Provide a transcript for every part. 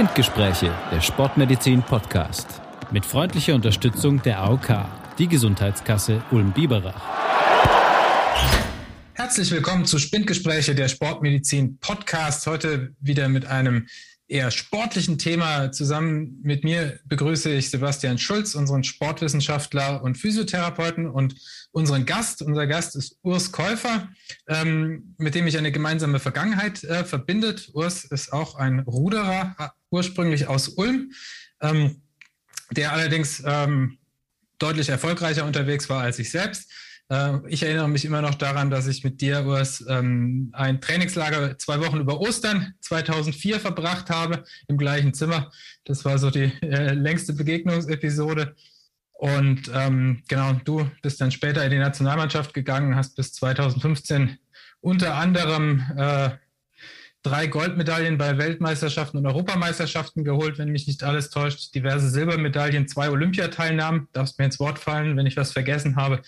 Spindgespräche, der Sportmedizin Podcast. Mit freundlicher Unterstützung der AOK, die Gesundheitskasse Ulm-Biberach. Herzlich willkommen zu Spindgespräche, der Sportmedizin Podcast. Heute wieder mit einem eher sportlichen Thema. Zusammen mit mir begrüße ich Sebastian Schulz, unseren Sportwissenschaftler und Physiotherapeuten und unseren Gast. Unser Gast ist Urs Käufer, ähm, mit dem ich eine gemeinsame Vergangenheit äh, verbindet. Urs ist auch ein Ruderer, äh, ursprünglich aus Ulm, ähm, der allerdings ähm, deutlich erfolgreicher unterwegs war als ich selbst. Äh, ich erinnere mich immer noch daran, dass ich mit dir, Urs, ähm, ein Trainingslager zwei Wochen über Ostern 2004 verbracht habe, im gleichen Zimmer. Das war so die äh, längste Begegnungsepisode. Und ähm, genau, du bist dann später in die Nationalmannschaft gegangen, hast bis 2015 unter anderem äh, drei Goldmedaillen bei Weltmeisterschaften und Europameisterschaften geholt, wenn mich nicht alles täuscht, diverse Silbermedaillen, zwei Olympiateilnahmen. Darfst mir ins Wort fallen, wenn ich was vergessen habe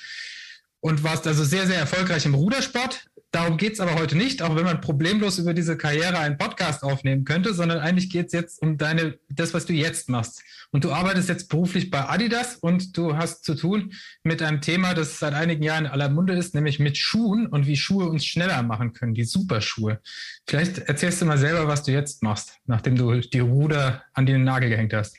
und warst also sehr, sehr erfolgreich im Rudersport. Darum geht's aber heute nicht, auch wenn man problemlos über diese Karriere einen Podcast aufnehmen könnte, sondern eigentlich geht's jetzt um deine, das, was du jetzt machst. Und du arbeitest jetzt beruflich bei Adidas und du hast zu tun mit einem Thema, das seit einigen Jahren in aller Munde ist, nämlich mit Schuhen und wie Schuhe uns schneller machen können, die Superschuhe. Vielleicht erzählst du mal selber, was du jetzt machst, nachdem du die Ruder an den Nagel gehängt hast.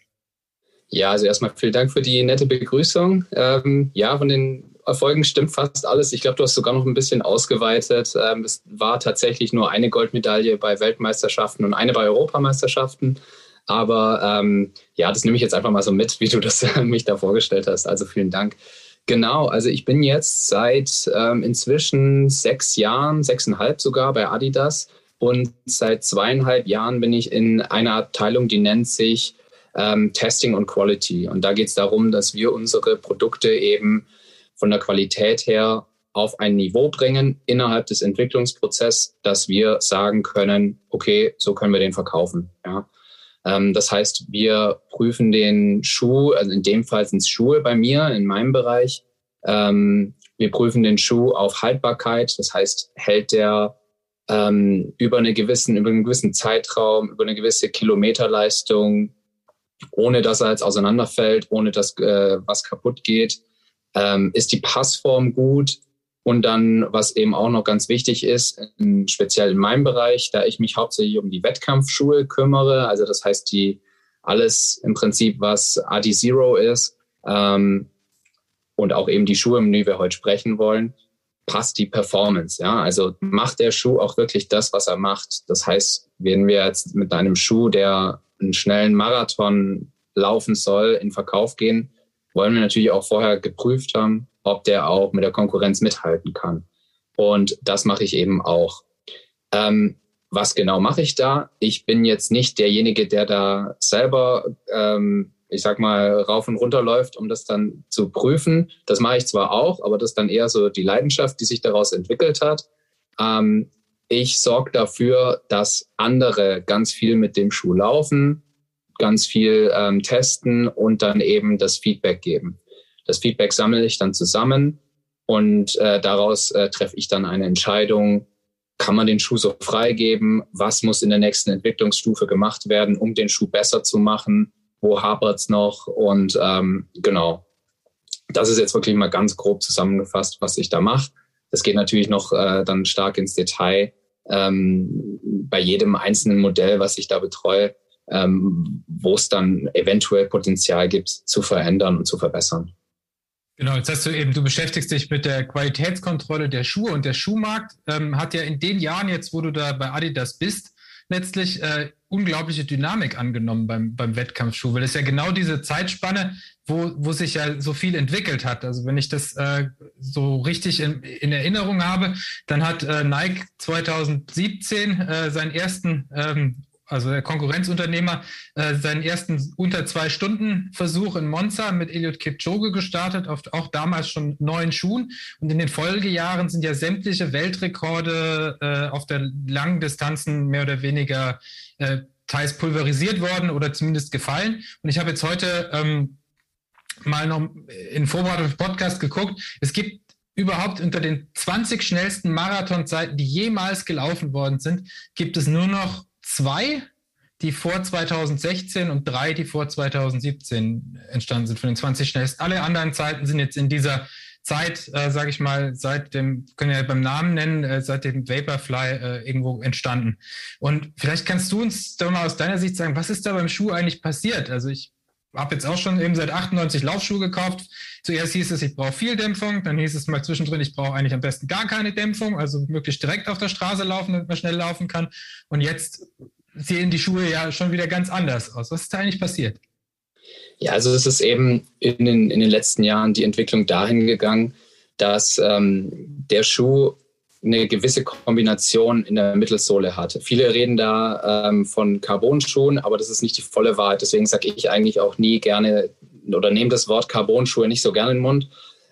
Ja, also erstmal vielen Dank für die nette Begrüßung. Ähm, ja, von den Erfolgen stimmt fast alles. Ich glaube, du hast sogar noch ein bisschen ausgeweitet. Ähm, es war tatsächlich nur eine Goldmedaille bei Weltmeisterschaften und eine bei Europameisterschaften. Aber ähm, ja, das nehme ich jetzt einfach mal so mit, wie du das mich da vorgestellt hast. Also vielen Dank. Genau, also ich bin jetzt seit ähm, inzwischen sechs Jahren, sechseinhalb sogar bei Adidas. Und seit zweieinhalb Jahren bin ich in einer Abteilung, die nennt sich ähm, Testing und Quality. Und da geht es darum, dass wir unsere Produkte eben von der Qualität her auf ein Niveau bringen innerhalb des Entwicklungsprozesses, dass wir sagen können, okay, so können wir den verkaufen. Ja. Ähm, das heißt, wir prüfen den Schuh, also in dem Fall sind es Schuhe bei mir, in meinem Bereich. Ähm, wir prüfen den Schuh auf Haltbarkeit. Das heißt, hält der ähm, über, eine gewissen, über einen gewissen Zeitraum, über eine gewisse Kilometerleistung, ohne dass er jetzt auseinanderfällt, ohne dass äh, was kaputt geht ähm, ist die Passform gut? Und dann, was eben auch noch ganz wichtig ist, in, speziell in meinem Bereich, da ich mich hauptsächlich um die Wettkampfschuhe kümmere, also das heißt, die alles im Prinzip, was Adi Zero ist, ähm, und auch eben die Schuhe, um die wir heute sprechen wollen, passt die Performance. Ja, also macht der Schuh auch wirklich das, was er macht. Das heißt, wenn wir jetzt mit einem Schuh, der einen schnellen Marathon laufen soll, in Verkauf gehen, wollen wir natürlich auch vorher geprüft haben, ob der auch mit der Konkurrenz mithalten kann. Und das mache ich eben auch. Ähm, was genau mache ich da? Ich bin jetzt nicht derjenige, der da selber, ähm, ich sag mal, rauf und runter läuft, um das dann zu prüfen. Das mache ich zwar auch, aber das ist dann eher so die Leidenschaft, die sich daraus entwickelt hat. Ähm, ich sorge dafür, dass andere ganz viel mit dem Schuh laufen, ganz viel ähm, testen und dann eben das Feedback geben. Das Feedback sammle ich dann zusammen und äh, daraus äh, treffe ich dann eine Entscheidung, kann man den Schuh so freigeben, was muss in der nächsten Entwicklungsstufe gemacht werden, um den Schuh besser zu machen, wo hapert's noch und ähm, genau. Das ist jetzt wirklich mal ganz grob zusammengefasst, was ich da mache. Das geht natürlich noch äh, dann stark ins Detail. Ähm, bei jedem einzelnen Modell, was ich da betreue, ähm, wo es dann eventuell Potenzial gibt, zu verändern und zu verbessern. Genau, jetzt hast du eben, du beschäftigst dich mit der Qualitätskontrolle der Schuhe und der Schuhmarkt ähm, hat ja in den Jahren jetzt, wo du da bei Adidas bist, letztlich äh, unglaubliche Dynamik angenommen beim, beim Wettkampfschuh, weil es ja genau diese Zeitspanne, wo, wo sich ja so viel entwickelt hat. Also wenn ich das äh, so richtig in, in Erinnerung habe, dann hat äh, Nike 2017 äh, seinen ersten ähm, also der Konkurrenzunternehmer, äh, seinen ersten unter zwei Stunden Versuch in Monza mit Eliud Kipchoge gestartet, auf, auch damals schon neun Schuhen. Und in den Folgejahren sind ja sämtliche Weltrekorde äh, auf der langen Distanzen mehr oder weniger äh, teils pulverisiert worden oder zumindest gefallen. Und ich habe jetzt heute ähm, mal noch in Vorbereitung auf Podcast geguckt. Es gibt überhaupt unter den 20 schnellsten Marathonzeiten, die jemals gelaufen worden sind, gibt es nur noch zwei, die vor 2016 und drei, die vor 2017 entstanden sind von den 20 schnellsten. Alle anderen Zeiten sind jetzt in dieser Zeit, äh, sage ich mal, seit dem, können wir ja beim Namen nennen, äh, seit dem Vaporfly äh, irgendwo entstanden. Und vielleicht kannst du uns da mal aus deiner Sicht sagen, was ist da beim Schuh eigentlich passiert? Also ich habe jetzt auch schon eben seit 98 Laufschuhe gekauft. Zuerst hieß es, ich brauche viel Dämpfung, dann hieß es mal zwischendrin, ich brauche eigentlich am besten gar keine Dämpfung, also möglichst direkt auf der Straße laufen, damit man schnell laufen kann. Und jetzt sehen die Schuhe ja schon wieder ganz anders aus. Was ist da eigentlich passiert? Ja, also es ist eben in den, in den letzten Jahren die Entwicklung dahin gegangen, dass ähm, der Schuh eine gewisse Kombination in der Mittelsohle hat. Viele reden da ähm, von Carbonschuhen, aber das ist nicht die volle Wahrheit. Deswegen sage ich eigentlich auch nie gerne oder nehme das Wort Carbonschuhe nicht so gerne in den Mund.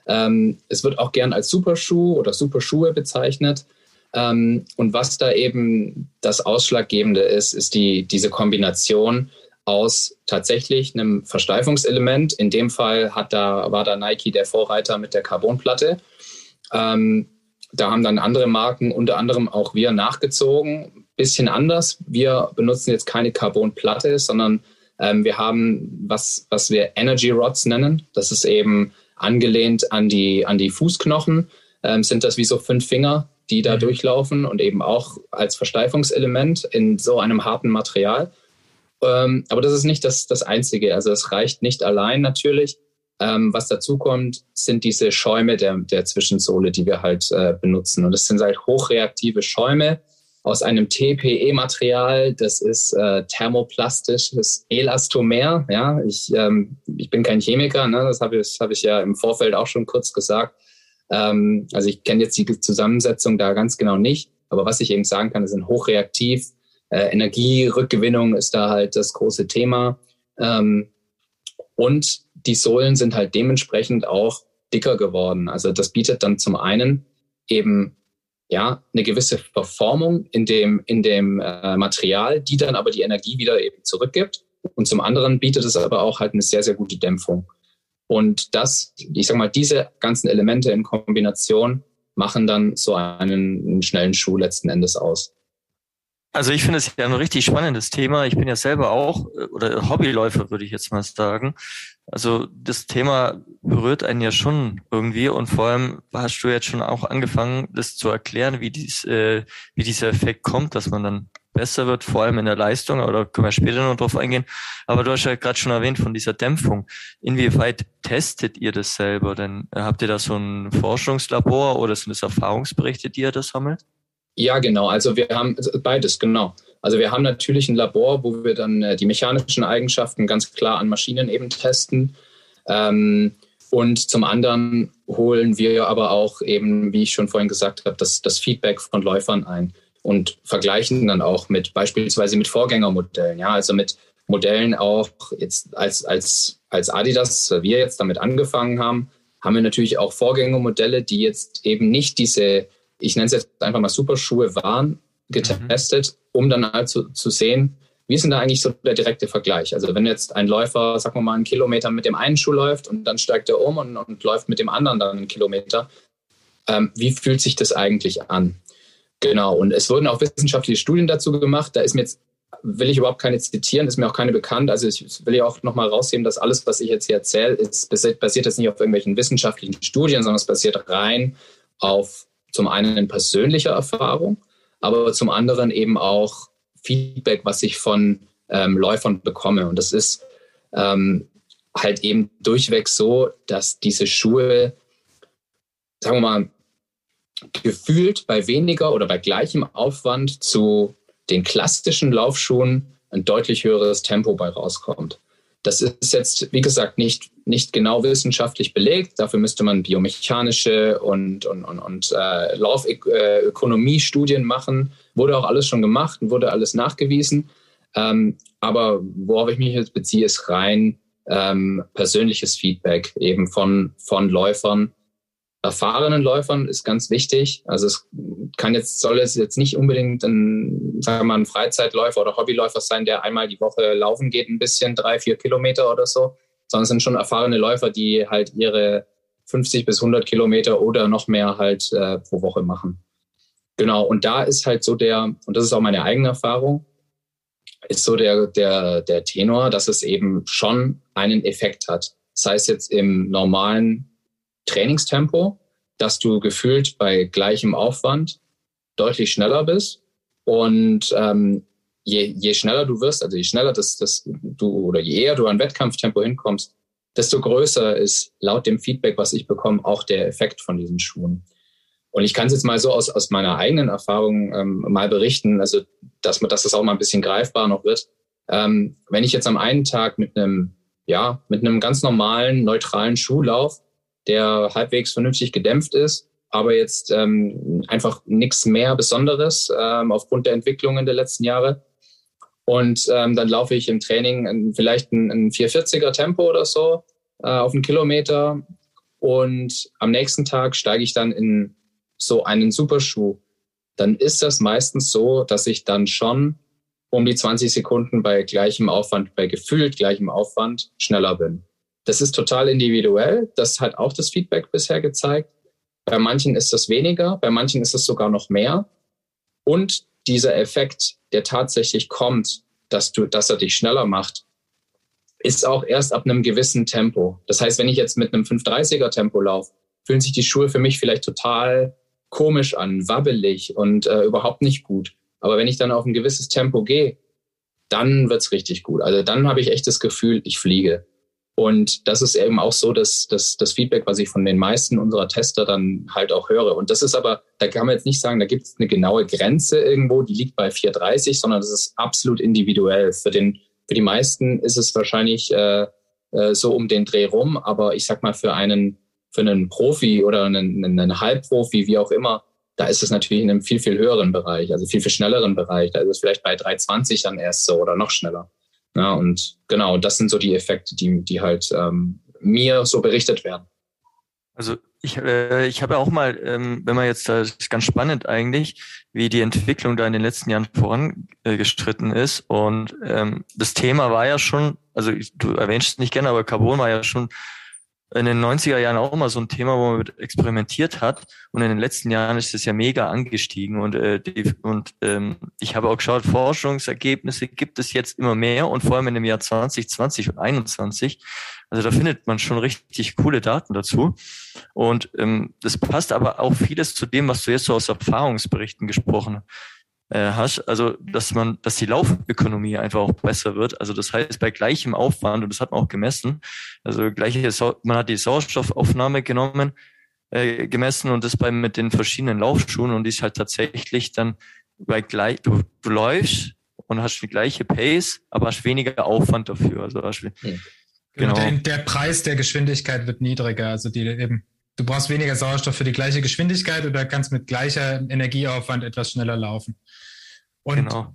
Ähm, es wird auch gern als Superschuh oder Superschuhe bezeichnet. Ähm, und was da eben das Ausschlaggebende ist, ist die, diese Kombination aus tatsächlich einem Versteifungselement. In dem Fall hat da, war da Nike der Vorreiter mit der Carbonplatte. Ähm, da haben dann andere Marken, unter anderem auch wir, nachgezogen. Bisschen anders. Wir benutzen jetzt keine Carbonplatte, sondern ähm, wir haben was, was wir Energy Rods nennen. Das ist eben angelehnt an die, an die Fußknochen. Ähm, sind das wie so fünf Finger, die da mhm. durchlaufen und eben auch als Versteifungselement in so einem harten Material. Ähm, aber das ist nicht das, das Einzige. Also es reicht nicht allein natürlich. Ähm, was dazu kommt, sind diese Schäume der, der Zwischensohle, die wir halt äh, benutzen. Und das sind halt hochreaktive Schäume aus einem TPE-Material. Das ist äh, thermoplastisches Elastomer. Ja, ich, ähm, ich bin kein Chemiker, ne? das habe ich, hab ich ja im Vorfeld auch schon kurz gesagt. Ähm, also ich kenne jetzt die Zusammensetzung da ganz genau nicht. Aber was ich eben sagen kann, ist sind hochreaktiv, äh, Energierückgewinnung ist da halt das große Thema. Ähm, und die Sohlen sind halt dementsprechend auch dicker geworden. Also das bietet dann zum einen eben ja eine gewisse Verformung in dem in dem äh, Material, die dann aber die Energie wieder eben zurückgibt. Und zum anderen bietet es aber auch halt eine sehr sehr gute Dämpfung. Und das, ich sag mal, diese ganzen Elemente in Kombination machen dann so einen, einen schnellen Schuh letzten Endes aus. Also ich finde es ja ein richtig spannendes Thema. Ich bin ja selber auch äh, oder Hobbyläufer, würde ich jetzt mal sagen. Also das Thema berührt einen ja schon irgendwie und vor allem hast du jetzt schon auch angefangen, das zu erklären, wie, dies, äh, wie dieser Effekt kommt, dass man dann besser wird, vor allem in der Leistung, oder können wir später noch drauf eingehen. Aber du hast ja gerade schon erwähnt von dieser Dämpfung. Inwieweit testet ihr das selber? Denn habt ihr da so ein Forschungslabor oder sind das Erfahrungsberichte, die ihr das sammelt? Ja, genau. Also wir haben beides, genau. Also wir haben natürlich ein Labor, wo wir dann äh, die mechanischen Eigenschaften ganz klar an Maschinen eben testen. Ähm, und zum anderen holen wir aber auch eben, wie ich schon vorhin gesagt habe, das, das Feedback von Läufern ein und vergleichen dann auch mit beispielsweise mit Vorgängermodellen. Ja, also mit Modellen auch jetzt als, als, als Adidas, wir jetzt damit angefangen haben, haben wir natürlich auch Vorgängermodelle, die jetzt eben nicht diese ich nenne es jetzt einfach mal Superschuhe waren, getestet, mhm. Um dann halt zu, zu sehen, wie ist denn da eigentlich so der direkte Vergleich? Also wenn jetzt ein Läufer, sagen wir mal, einen Kilometer mit dem einen Schuh läuft und dann steigt er um und, und läuft mit dem anderen dann einen Kilometer, ähm, wie fühlt sich das eigentlich an? Genau, und es wurden auch wissenschaftliche Studien dazu gemacht. Da ist mir jetzt, will ich überhaupt keine zitieren, ist mir auch keine bekannt. Also ich will ja auch nochmal rausheben, dass alles, was ich jetzt hier erzähle, ist, basiert jetzt nicht auf irgendwelchen wissenschaftlichen Studien, sondern es basiert rein auf zum einen persönlicher Erfahrung, aber zum anderen eben auch Feedback, was ich von ähm, Läufern bekomme. Und das ist ähm, halt eben durchweg so, dass diese Schuhe, sagen wir mal, gefühlt bei weniger oder bei gleichem Aufwand zu den klassischen Laufschuhen ein deutlich höheres Tempo bei rauskommt. Das ist jetzt, wie gesagt, nicht, nicht genau wissenschaftlich belegt. Dafür müsste man biomechanische und, und, und, und äh, Laufökonomie-Studien machen. Wurde auch alles schon gemacht und wurde alles nachgewiesen. Ähm, aber worauf ich mich jetzt beziehe, ist rein ähm, persönliches Feedback eben von, von Läufern, erfahrenen Läufern ist ganz wichtig. Also es kann jetzt, soll es jetzt nicht unbedingt ein, sagen wir mal, ein Freizeitläufer oder Hobbyläufer sein, der einmal die Woche laufen geht, ein bisschen, drei, vier Kilometer oder so, sondern es sind schon erfahrene Läufer, die halt ihre 50 bis 100 Kilometer oder noch mehr halt äh, pro Woche machen. Genau. Und da ist halt so der, und das ist auch meine eigene Erfahrung, ist so der, der, der Tenor, dass es eben schon einen Effekt hat. Sei es jetzt im normalen Trainingstempo, dass du gefühlt bei gleichem Aufwand deutlich schneller bist. Und ähm, je, je schneller du wirst, also je schneller das, das du oder je eher du an Wettkampftempo hinkommst, desto größer ist laut dem Feedback, was ich bekomme, auch der Effekt von diesen Schuhen. Und ich kann es jetzt mal so aus, aus meiner eigenen Erfahrung ähm, mal berichten, also dass man, dass das auch mal ein bisschen greifbar noch wird. Ähm, wenn ich jetzt am einen Tag mit einem, ja, mit einem ganz normalen, neutralen Schuh laufe, der halbwegs vernünftig gedämpft ist, aber jetzt ähm, einfach nichts mehr Besonderes ähm, aufgrund der Entwicklungen der letzten Jahre. Und ähm, dann laufe ich im Training vielleicht ein, ein 440er Tempo oder so äh, auf einen Kilometer. Und am nächsten Tag steige ich dann in so einen Superschuh. Dann ist das meistens so, dass ich dann schon um die 20 Sekunden bei gleichem Aufwand, bei gefühlt gleichem Aufwand schneller bin. Das ist total individuell. Das hat auch das Feedback bisher gezeigt. Bei manchen ist das weniger, bei manchen ist es sogar noch mehr. Und dieser Effekt, der tatsächlich kommt, dass du, dass er dich schneller macht, ist auch erst ab einem gewissen Tempo. Das heißt, wenn ich jetzt mit einem 530er Tempo laufe, fühlen sich die Schuhe für mich vielleicht total komisch an, wabbelig und äh, überhaupt nicht gut. Aber wenn ich dann auf ein gewisses Tempo gehe, dann wird's richtig gut. Also dann habe ich echt das Gefühl, ich fliege. Und das ist eben auch so, dass, dass das Feedback, was ich von den meisten unserer Tester dann halt auch höre. Und das ist aber, da kann man jetzt nicht sagen, da gibt es eine genaue Grenze irgendwo, die liegt bei 430, sondern das ist absolut individuell. Für, den, für die meisten ist es wahrscheinlich äh, äh, so um den Dreh rum, aber ich sag mal, für einen, für einen Profi oder einen, einen Halbprofi, wie auch immer, da ist es natürlich in einem viel, viel höheren Bereich, also viel, viel schnelleren Bereich. Da ist es vielleicht bei 320 dann erst so oder noch schneller. Ja, und genau, das sind so die Effekte, die, die halt ähm, mir so berichtet werden. Also ich, äh, ich habe auch mal, ähm, wenn man jetzt, das ist ganz spannend eigentlich, wie die Entwicklung da in den letzten Jahren vorangestritten ist. Und ähm, das Thema war ja schon, also du erwähnst es nicht gerne, aber Carbon war ja schon in den 90er Jahren auch mal so ein Thema, wo man mit experimentiert hat. Und in den letzten Jahren ist es ja mega angestiegen. Und, äh, die, und ähm, ich habe auch geschaut, Forschungsergebnisse gibt es jetzt immer mehr und vor allem in dem Jahr 2020 und 2021. Also da findet man schon richtig coole Daten dazu. Und ähm, das passt aber auch vieles zu dem, was du jetzt so aus Erfahrungsberichten gesprochen hast äh, hast, also dass man, dass die Laufökonomie einfach auch besser wird. Also das heißt bei gleichem Aufwand und das hat man auch gemessen. Also gleiche, man hat die Sauerstoffaufnahme genommen, äh, gemessen und das bei mit den verschiedenen Laufschuhen und die ist halt tatsächlich dann bei gleich, du, du läufst und hast die gleiche Pace, aber hast weniger Aufwand dafür. Also hast, ja. Genau. Der, der Preis der Geschwindigkeit wird niedriger. Also die eben du brauchst weniger Sauerstoff für die gleiche Geschwindigkeit oder kannst mit gleicher Energieaufwand etwas schneller laufen. Und genau.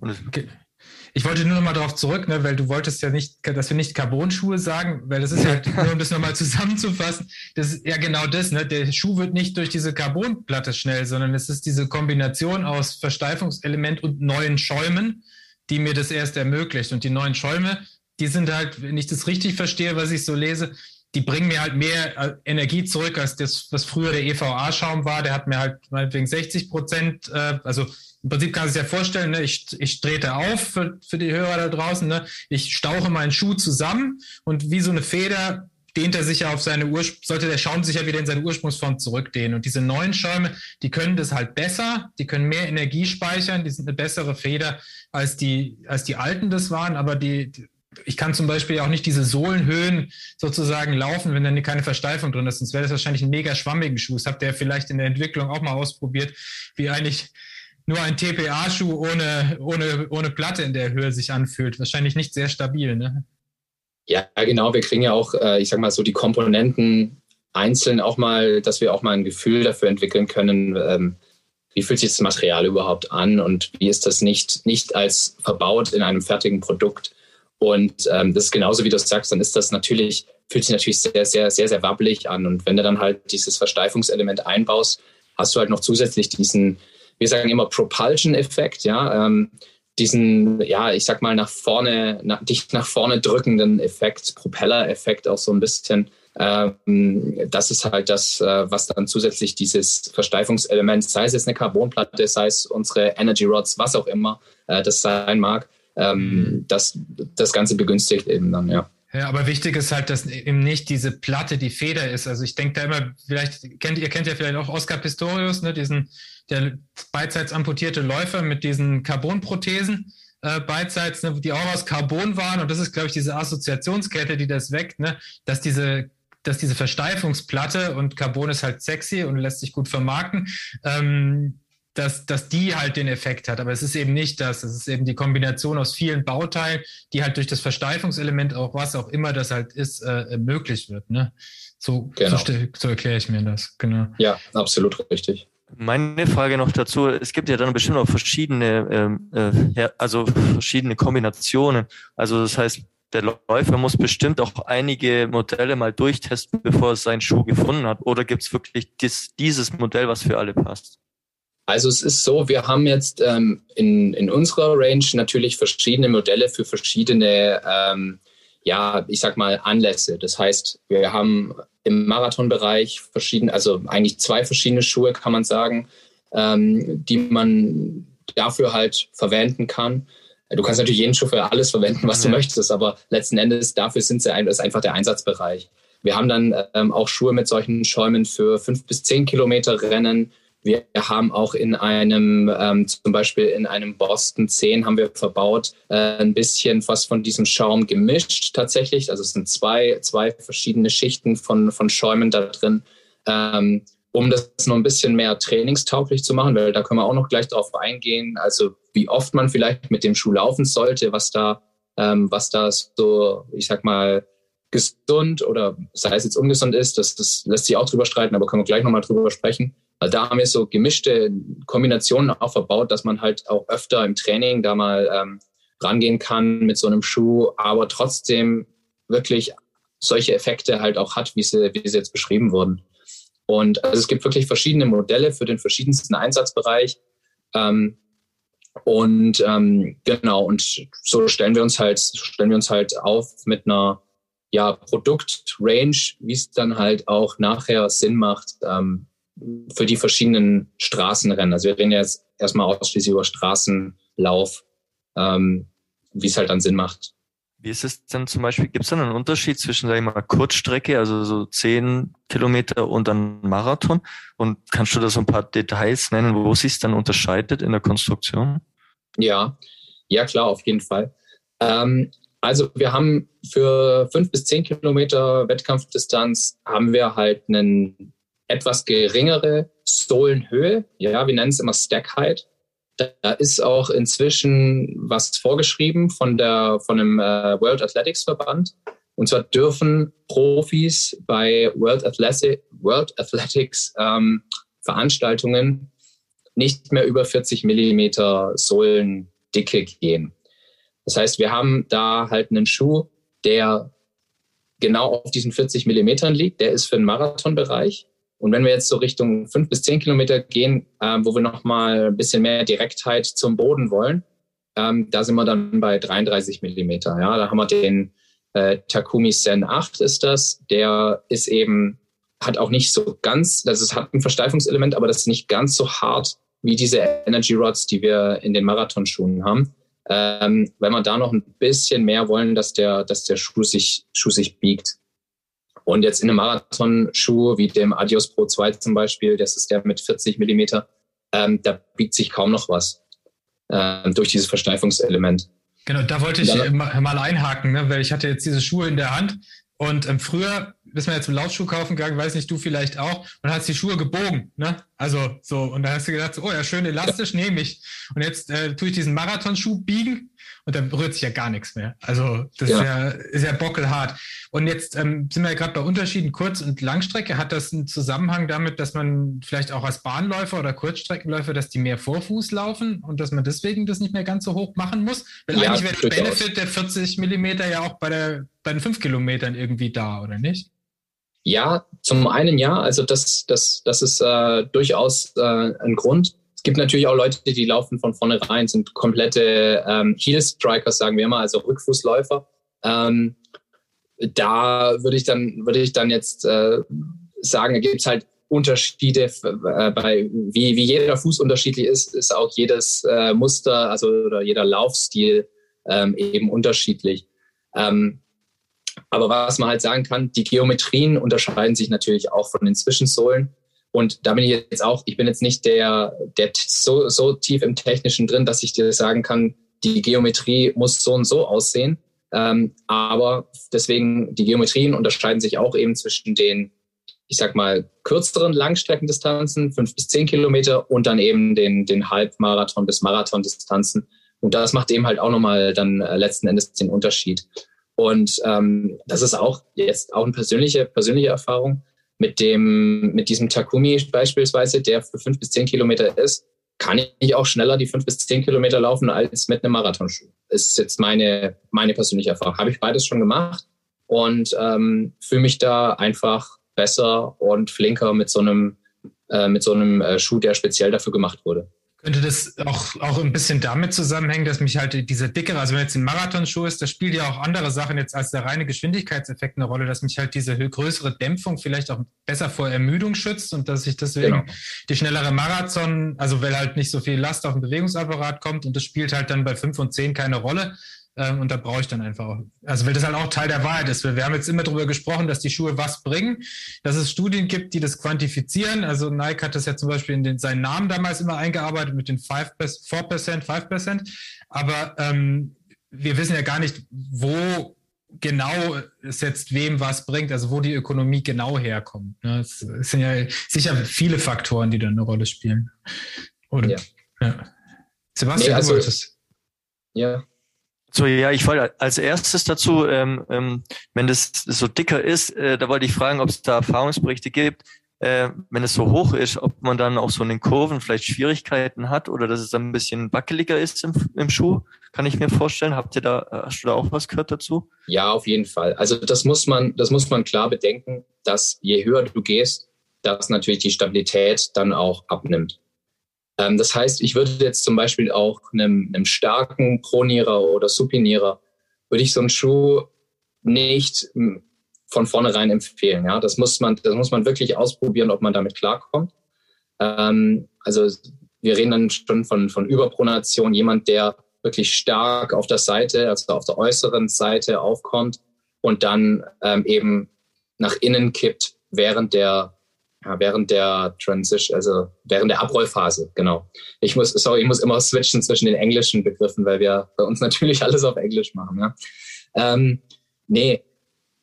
ich wollte nur noch mal darauf zurück, ne, weil du wolltest ja nicht, dass wir nicht Carbon-Schuhe sagen, weil das ist ja, nur um das nochmal zusammenzufassen, das ist ja genau das, ne? Der Schuh wird nicht durch diese Carbonplatte schnell, sondern es ist diese Kombination aus Versteifungselement und neuen Schäumen, die mir das erst ermöglicht. Und die neuen Schäume, die sind halt, wenn ich das richtig verstehe, was ich so lese, die bringen mir halt mehr äh, Energie zurück als das, was früher der EVA-Schaum war. Der hat mir halt meinetwegen 60 Prozent, äh, also im Prinzip kann sich ja vorstellen, ne, ich, ich trete auf für, für die Hörer da draußen, ne, ich stauche meinen Schuh zusammen und wie so eine Feder dehnt er sich ja auf seine Ursprung, sollte der Schaum sich ja wieder in seine Ursprungsform zurückdehnen. Und diese neuen Schäume, die können das halt besser, die können mehr Energie speichern, die sind eine bessere Feder als die, als die alten das waren, aber die, ich kann zum Beispiel auch nicht diese Sohlenhöhen sozusagen laufen, wenn dann keine Versteifung drin ist. Sonst wäre das wahrscheinlich ein mega schwammigen Schuh. Das habt ihr vielleicht in der Entwicklung auch mal ausprobiert, wie eigentlich nur ein TPA-Schuh ohne, ohne, ohne Platte in der Höhe sich anfühlt. Wahrscheinlich nicht sehr stabil, ne? Ja, genau. Wir kriegen ja auch, äh, ich sag mal so, die Komponenten einzeln auch mal, dass wir auch mal ein Gefühl dafür entwickeln können, ähm, wie fühlt sich das Material überhaupt an und wie ist das nicht, nicht als verbaut in einem fertigen Produkt. Und ähm, das ist genauso, wie du sagst, dann ist das natürlich, fühlt sich natürlich sehr, sehr, sehr, sehr wabbelig an. Und wenn du dann halt dieses Versteifungselement einbaust, hast du halt noch zusätzlich diesen, wir sagen immer Propulsion-Effekt, ja, ähm, diesen, ja, ich sag mal, nach vorne, nach, dich nach vorne drückenden Effekt, Propeller-Effekt auch so ein bisschen. Ähm, das ist halt das, äh, was dann zusätzlich dieses Versteifungselement, sei es jetzt eine Carbonplatte, sei es unsere Energy Rods, was auch immer äh, das sein mag, ähm, das, das Ganze begünstigt eben dann, ja. Ja, aber wichtig ist halt, dass eben nicht diese Platte die Feder ist. Also ich denke da immer, vielleicht kennt ihr kennt ja vielleicht auch Oscar Pistorius, ne, diesen der beidseits amputierte Läufer mit diesen Carbonprothesen äh, beidseits, ne, die auch aus Carbon waren. Und das ist, glaube ich, diese Assoziationskette, die das weckt, ne, dass diese dass diese Versteifungsplatte und Carbon ist halt sexy und lässt sich gut vermarkten, ähm, dass, dass die halt den Effekt hat. Aber es ist eben nicht das. Es ist eben die Kombination aus vielen Bauteilen, die halt durch das Versteifungselement, auch was auch immer das halt ist, äh, möglich wird. Ne? So, genau. so, so erkläre ich mir das. Genau. Ja, absolut richtig. Meine Frage noch dazu, es gibt ja dann bestimmt auch verschiedene, ähm, äh, also verschiedene Kombinationen. Also das heißt, der Läufer muss bestimmt auch einige Modelle mal durchtesten, bevor er seinen Schuh gefunden hat. Oder gibt es wirklich dies, dieses Modell, was für alle passt? Also es ist so, wir haben jetzt ähm, in, in unserer Range natürlich verschiedene Modelle für verschiedene, ähm, ja, ich sag mal, Anlässe. Das heißt, wir haben im Marathonbereich verschiedene, also eigentlich zwei verschiedene Schuhe, kann man sagen, ähm, die man dafür halt verwenden kann. Du kannst natürlich jeden Schuh für alles verwenden, was du möchtest, aber letzten Endes dafür sind sie ein, ist einfach der Einsatzbereich. Wir haben dann ähm, auch Schuhe mit solchen Schäumen für fünf bis zehn Kilometer Rennen, wir haben auch in einem, ähm, zum Beispiel in einem Boston 10 haben wir verbaut, äh, ein bisschen was von diesem Schaum gemischt tatsächlich. Also es sind zwei, zwei verschiedene Schichten von, von Schäumen da drin, ähm, um das noch ein bisschen mehr trainingstauglich zu machen, weil da können wir auch noch gleich drauf eingehen. Also wie oft man vielleicht mit dem Schuh laufen sollte, was da, ähm, was da so, ich sag mal, gesund oder sei es jetzt ungesund ist, das, das lässt sich auch drüber streiten, aber können wir gleich nochmal drüber sprechen. Also da haben wir so gemischte Kombinationen auch verbaut, dass man halt auch öfter im Training da mal ähm, rangehen kann mit so einem Schuh, aber trotzdem wirklich solche Effekte halt auch hat, wie sie, wie sie jetzt beschrieben wurden. Und also es gibt wirklich verschiedene Modelle für den verschiedensten Einsatzbereich. Ähm, und ähm, genau, und so stellen wir uns halt, stellen wir uns halt auf mit einer ja, Produktrange, wie es dann halt auch nachher Sinn macht, ähm, für die verschiedenen Straßenrennen. Also wir reden jetzt erstmal ausschließlich über Straßenlauf, ähm, wie es halt dann Sinn macht. Wie ist es denn zum Beispiel, gibt es dann einen Unterschied zwischen, sag ich mal, Kurzstrecke, also so zehn Kilometer und dann Marathon? Und kannst du da so ein paar Details nennen, wo sich es dann unterscheidet in der Konstruktion? Ja, ja klar, auf jeden Fall. Ähm, also wir haben für fünf bis zehn Kilometer Wettkampfdistanz haben wir halt einen etwas geringere Sohlenhöhe. Ja, wir nennen es immer Stack Height. Da ist auch inzwischen was vorgeschrieben von der von dem äh, World Athletics Verband. Und zwar dürfen Profis bei World, Athletic, World Athletics ähm, Veranstaltungen nicht mehr über 40 Millimeter Sohlendicke gehen. Das heißt, wir haben da halt einen Schuh, der genau auf diesen 40 Millimetern liegt. Der ist für den Marathonbereich. Und wenn wir jetzt so Richtung fünf bis zehn Kilometer gehen, ähm, wo wir nochmal ein bisschen mehr Direktheit zum Boden wollen, ähm, da sind wir dann bei 33 Millimeter. Ja, da haben wir den äh, Takumi Sen 8 ist das. Der ist eben, hat auch nicht so ganz, das ist, hat ein Versteifungselement, aber das ist nicht ganz so hart wie diese Energy Rods, die wir in den Marathonschuhen haben. Ähm, wenn wir da noch ein bisschen mehr wollen, dass der, dass der Schuh sich, Schuh sich biegt. Und jetzt in einem Marathonschuh wie dem Adios Pro 2 zum Beispiel, das ist der mit 40 Millimeter, ähm, da biegt sich kaum noch was ähm, durch dieses Versteifungselement. Genau, da wollte ich Dann, mal einhaken, ne? weil ich hatte jetzt diese Schuhe in der Hand und ähm, früher bist du jetzt einen Laufschuh kaufen gegangen, weiß nicht, du vielleicht auch, und hast die Schuhe gebogen, ne? Also so, und da hast du gedacht, oh ja, schön elastisch, ja. nehme ich. Und jetzt äh, tue ich diesen Marathonschuh biegen und dann berührt sich ja gar nichts mehr. Also das ja. Ist, ja, ist ja bockelhart. Und jetzt ähm, sind wir ja gerade bei Unterschieden Kurz- und Langstrecke. Hat das einen Zusammenhang damit, dass man vielleicht auch als Bahnläufer oder Kurzstreckenläufer, dass die mehr Vorfuß laufen und dass man deswegen das nicht mehr ganz so hoch machen muss? Weil ja, eigentlich wäre der Benefit der 40 Millimeter ja auch bei, der, bei den 5 Kilometern irgendwie da, oder nicht? Ja, zum einen ja. Also das, das, das ist äh, durchaus äh, ein Grund gibt natürlich auch Leute, die laufen von vornherein, sind komplette ähm, Heel-Strikers, sagen wir immer, also Rückfußläufer. Ähm, da würde ich dann, würde ich dann jetzt äh, sagen, da gibt es halt Unterschiede äh, bei, wie, wie jeder Fuß unterschiedlich ist, ist auch jedes äh, Muster, also oder jeder Laufstil ähm, eben unterschiedlich. Ähm, aber was man halt sagen kann, die Geometrien unterscheiden sich natürlich auch von den Zwischensohlen. Und da bin ich jetzt auch, ich bin jetzt nicht der, der so, so tief im Technischen drin, dass ich dir sagen kann, die Geometrie muss so und so aussehen. Ähm, aber deswegen, die Geometrien unterscheiden sich auch eben zwischen den, ich sag mal, kürzeren Langstreckendistanzen, fünf bis zehn Kilometer, und dann eben den, den Halbmarathon bis Marathondistanzen. Und das macht eben halt auch nochmal dann äh, letzten Endes den Unterschied. Und ähm, das ist auch jetzt auch eine persönliche, persönliche Erfahrung mit dem, mit diesem Takumi beispielsweise, der für fünf bis zehn Kilometer ist, kann ich auch schneller die fünf bis zehn Kilometer laufen als mit einem Marathonschuh. Ist jetzt meine, meine persönliche Erfahrung. Habe ich beides schon gemacht und ähm, fühle mich da einfach besser und flinker mit so einem, äh, mit so einem äh, Schuh, der speziell dafür gemacht wurde. Könnte das auch, auch ein bisschen damit zusammenhängen, dass mich halt dieser dickere, also wenn jetzt ein Marathonschuh ist, da spielt ja auch andere Sachen jetzt als der reine Geschwindigkeitseffekt eine Rolle, dass mich halt diese größere Dämpfung vielleicht auch besser vor Ermüdung schützt und dass ich deswegen genau. die schnellere Marathon, also weil halt nicht so viel Last auf den Bewegungsapparat kommt und das spielt halt dann bei fünf und zehn keine Rolle, ähm, und da brauche ich dann einfach auch, also weil das halt auch Teil der Wahrheit ist. Wir haben jetzt immer darüber gesprochen, dass die Schuhe was bringen, dass es Studien gibt, die das quantifizieren. Also Nike hat das ja zum Beispiel in den, seinen Namen damals immer eingearbeitet mit den 5%, 4%, 5%. Aber ähm, wir wissen ja gar nicht, wo genau es jetzt wem was bringt, also wo die Ökonomie genau herkommt. Ne? Es, es sind ja sicher viele Faktoren, die da eine Rolle spielen. Oder? Ja. ja. Sebastian, nee, also, du wolltest. Ja, so, ja, ich wollte als erstes dazu, ähm, ähm, wenn das so dicker ist, äh, da wollte ich fragen, ob es da Erfahrungsberichte gibt, äh, wenn es so hoch ist, ob man dann auch so in den Kurven vielleicht Schwierigkeiten hat oder dass es dann ein bisschen wackeliger ist im, im Schuh, kann ich mir vorstellen. Habt ihr da, hast du da auch was gehört dazu? Ja, auf jeden Fall. Also das muss man, das muss man klar bedenken, dass je höher du gehst, dass natürlich die Stabilität dann auch abnimmt. Ähm, das heißt, ich würde jetzt zum Beispiel auch einem, einem starken Pronierer oder Supinierer, würde ich so einen Schuh nicht hm, von vornherein empfehlen. Ja, das muss man, das muss man wirklich ausprobieren, ob man damit klarkommt. Ähm, also wir reden dann schon von, von Überpronation, jemand, der wirklich stark auf der Seite, also auf der äußeren Seite aufkommt und dann ähm, eben nach innen kippt während der ja, während der Transition, also während der Abrollphase, genau. Ich muss, sorry, ich muss immer switchen zwischen den englischen Begriffen, weil wir bei uns natürlich alles auf Englisch machen. Ja. Ähm, nee,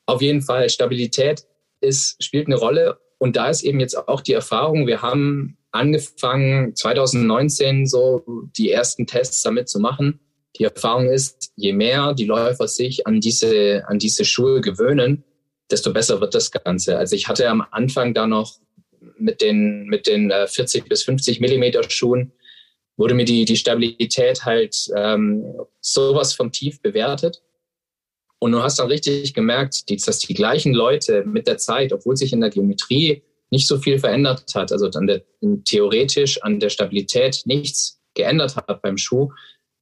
auf jeden Fall, Stabilität ist, spielt eine Rolle. Und da ist eben jetzt auch die Erfahrung, wir haben angefangen 2019 so die ersten Tests damit zu machen. Die Erfahrung ist, je mehr die Läufer sich an diese, an diese Schuhe gewöhnen, desto besser wird das Ganze. Also ich hatte am Anfang da noch mit den, mit den 40 äh, bis 50 Millimeter Schuhen wurde mir die, die Stabilität halt ähm, sowas von tief bewertet. Und du hast dann richtig gemerkt, dass die gleichen Leute mit der Zeit, obwohl sich in der Geometrie nicht so viel verändert hat, also an der, theoretisch an der Stabilität nichts geändert hat beim Schuh,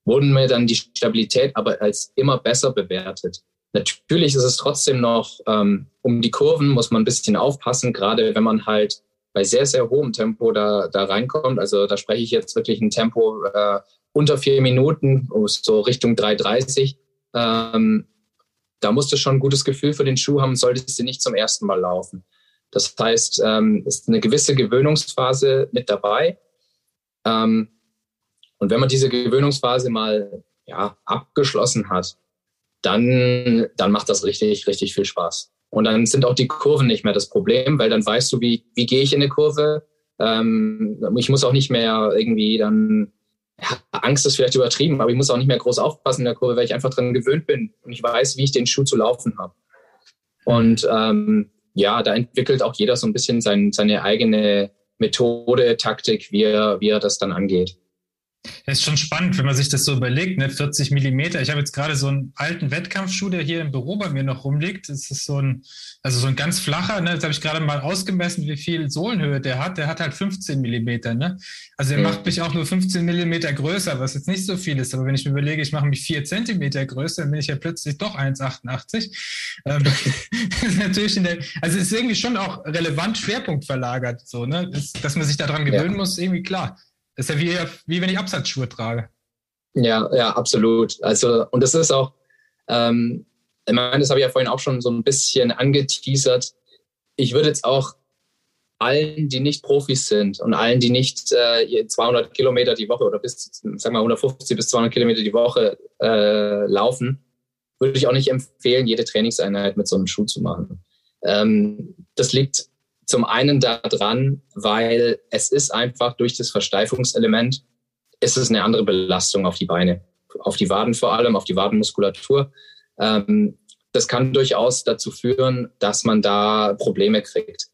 wurden mir dann die Stabilität aber als immer besser bewertet. Natürlich ist es trotzdem noch, ähm, um die Kurven muss man ein bisschen aufpassen, gerade wenn man halt bei sehr, sehr hohem Tempo da, da reinkommt. Also da spreche ich jetzt wirklich ein Tempo äh, unter vier Minuten, so Richtung 3,30. Ähm, da musst du schon ein gutes Gefühl für den Schuh haben, solltest du nicht zum ersten Mal laufen. Das heißt, ähm, ist eine gewisse Gewöhnungsphase mit dabei. Ähm, und wenn man diese Gewöhnungsphase mal ja, abgeschlossen hat, dann, dann macht das richtig, richtig viel Spaß. Und dann sind auch die Kurven nicht mehr das Problem, weil dann weißt du, wie, wie gehe ich in eine Kurve. Ähm, ich muss auch nicht mehr irgendwie dann, ja, Angst ist vielleicht übertrieben, aber ich muss auch nicht mehr groß aufpassen in der Kurve, weil ich einfach dran gewöhnt bin und ich weiß, wie ich den Schuh zu laufen habe. Und ähm, ja, da entwickelt auch jeder so ein bisschen sein, seine eigene Methode, Taktik, wie er, wie er das dann angeht. Das ist schon spannend, wenn man sich das so überlegt, ne? 40 Millimeter. Ich habe jetzt gerade so einen alten Wettkampfschuh, der hier im Büro bei mir noch rumliegt. Das ist so ein, also so ein ganz flacher, ne? Jetzt habe ich gerade mal ausgemessen, wie viel Sohlenhöhe der hat. Der hat halt 15 Millimeter, ne? Also er mhm. macht mich auch nur 15 Millimeter größer, was jetzt nicht so viel ist. Aber wenn ich mir überlege, ich mache mich 4 Zentimeter größer, dann bin ich ja plötzlich doch 1,88. Ähm, ist natürlich in der, also ist irgendwie schon auch relevant Schwerpunkt verlagert, so, ne? Das, dass man sich daran gewöhnen ja. muss, irgendwie klar. Das ist ja wie, wie wenn ich Absatzschuhe trage. Ja, ja, absolut. Also, und das ist auch, ähm, ich meine, das habe ich ja vorhin auch schon so ein bisschen angeteasert. Ich würde jetzt auch allen, die nicht Profis sind und allen, die nicht äh, 200 Kilometer die Woche oder bis, sagen wir 150 bis 200 Kilometer die Woche äh, laufen, würde ich auch nicht empfehlen, jede Trainingseinheit mit so einem Schuh zu machen. Ähm, das liegt zum einen daran, weil es ist einfach durch das Versteifungselement, ist es eine andere Belastung auf die Beine, auf die Waden vor allem, auf die Wadenmuskulatur. Ähm, das kann durchaus dazu führen, dass man da Probleme kriegt.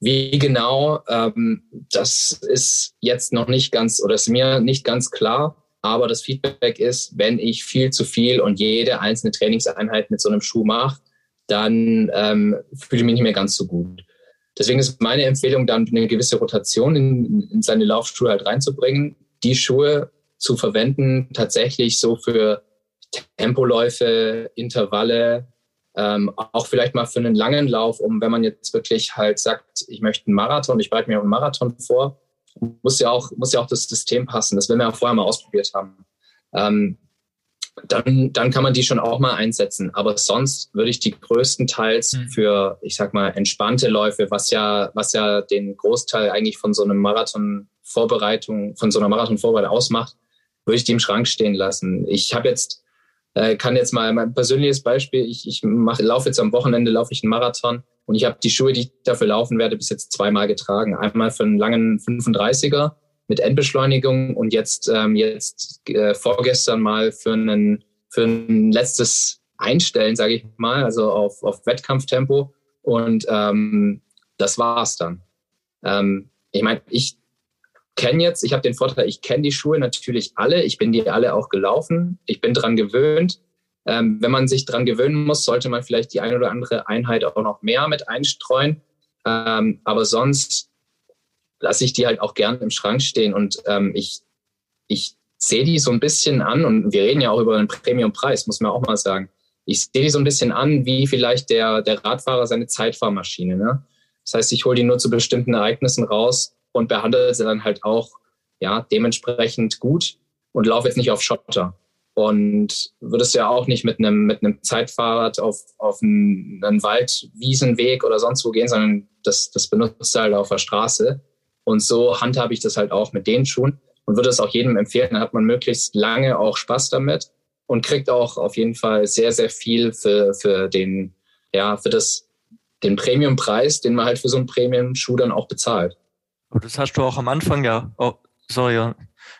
Wie genau, ähm, das ist jetzt noch nicht ganz oder ist mir nicht ganz klar. Aber das Feedback ist, wenn ich viel zu viel und jede einzelne Trainingseinheit mit so einem Schuh mache, dann ähm, fühle ich mich nicht mehr ganz so gut. Deswegen ist meine Empfehlung, dann eine gewisse Rotation in, in seine Laufschuhe halt reinzubringen, die Schuhe zu verwenden, tatsächlich so für Tempoläufe, Intervalle, ähm, auch vielleicht mal für einen langen Lauf, um wenn man jetzt wirklich halt sagt, ich möchte einen Marathon, ich bereite mir einen Marathon vor, muss ja auch, muss ja auch das System passen. Das will wir ja vorher mal ausprobiert haben. Ähm, dann, dann kann man die schon auch mal einsetzen. Aber sonst würde ich die größtenteils mhm. für, ich sag mal, entspannte Läufe, was ja, was ja den Großteil eigentlich von so einem Marathon-Vorbereitung, von so einer Marathon-Vorbereitung ausmacht, würde ich die im Schrank stehen lassen. Ich habe jetzt äh, kann jetzt mal mein persönliches Beispiel, ich, ich mach, laufe jetzt am Wochenende, laufe ich einen Marathon und ich habe die Schuhe, die ich dafür laufen werde, bis jetzt zweimal getragen. Einmal für einen langen 35er mit Endbeschleunigung und jetzt, ähm, jetzt äh, vorgestern mal für, einen, für ein letztes Einstellen, sage ich mal, also auf, auf Wettkampftempo. Und ähm, das war's dann. Ähm, ich meine, ich kenne jetzt, ich habe den Vorteil, ich kenne die Schuhe natürlich alle, ich bin die alle auch gelaufen, ich bin dran gewöhnt. Ähm, wenn man sich dran gewöhnen muss, sollte man vielleicht die eine oder andere Einheit auch noch mehr mit einstreuen. Ähm, aber sonst lasse ich die halt auch gern im Schrank stehen und ähm, ich, ich sehe die so ein bisschen an und wir reden ja auch über einen Premiumpreis, muss man auch mal sagen. Ich sehe die so ein bisschen an, wie vielleicht der, der Radfahrer seine Zeitfahrmaschine. Ne? Das heißt, ich hole die nur zu bestimmten Ereignissen raus und behandle sie dann halt auch ja, dementsprechend gut und laufe jetzt nicht auf Schotter. Und würdest ja auch nicht mit einem, mit einem Zeitfahrrad auf, auf einen, Waldwiesenweg oder sonst wo gehen, sondern das, das benutzt halt auf der Straße. Und so handhabe ich das halt auch mit den Schuhen und würde es auch jedem empfehlen. Dann hat man möglichst lange auch Spaß damit und kriegt auch auf jeden Fall sehr, sehr viel für, für den, ja, für das, den Premiumpreis, den man halt für so einen Premium-Schuh dann auch bezahlt. Das hast du auch am Anfang ja, oh, sorry,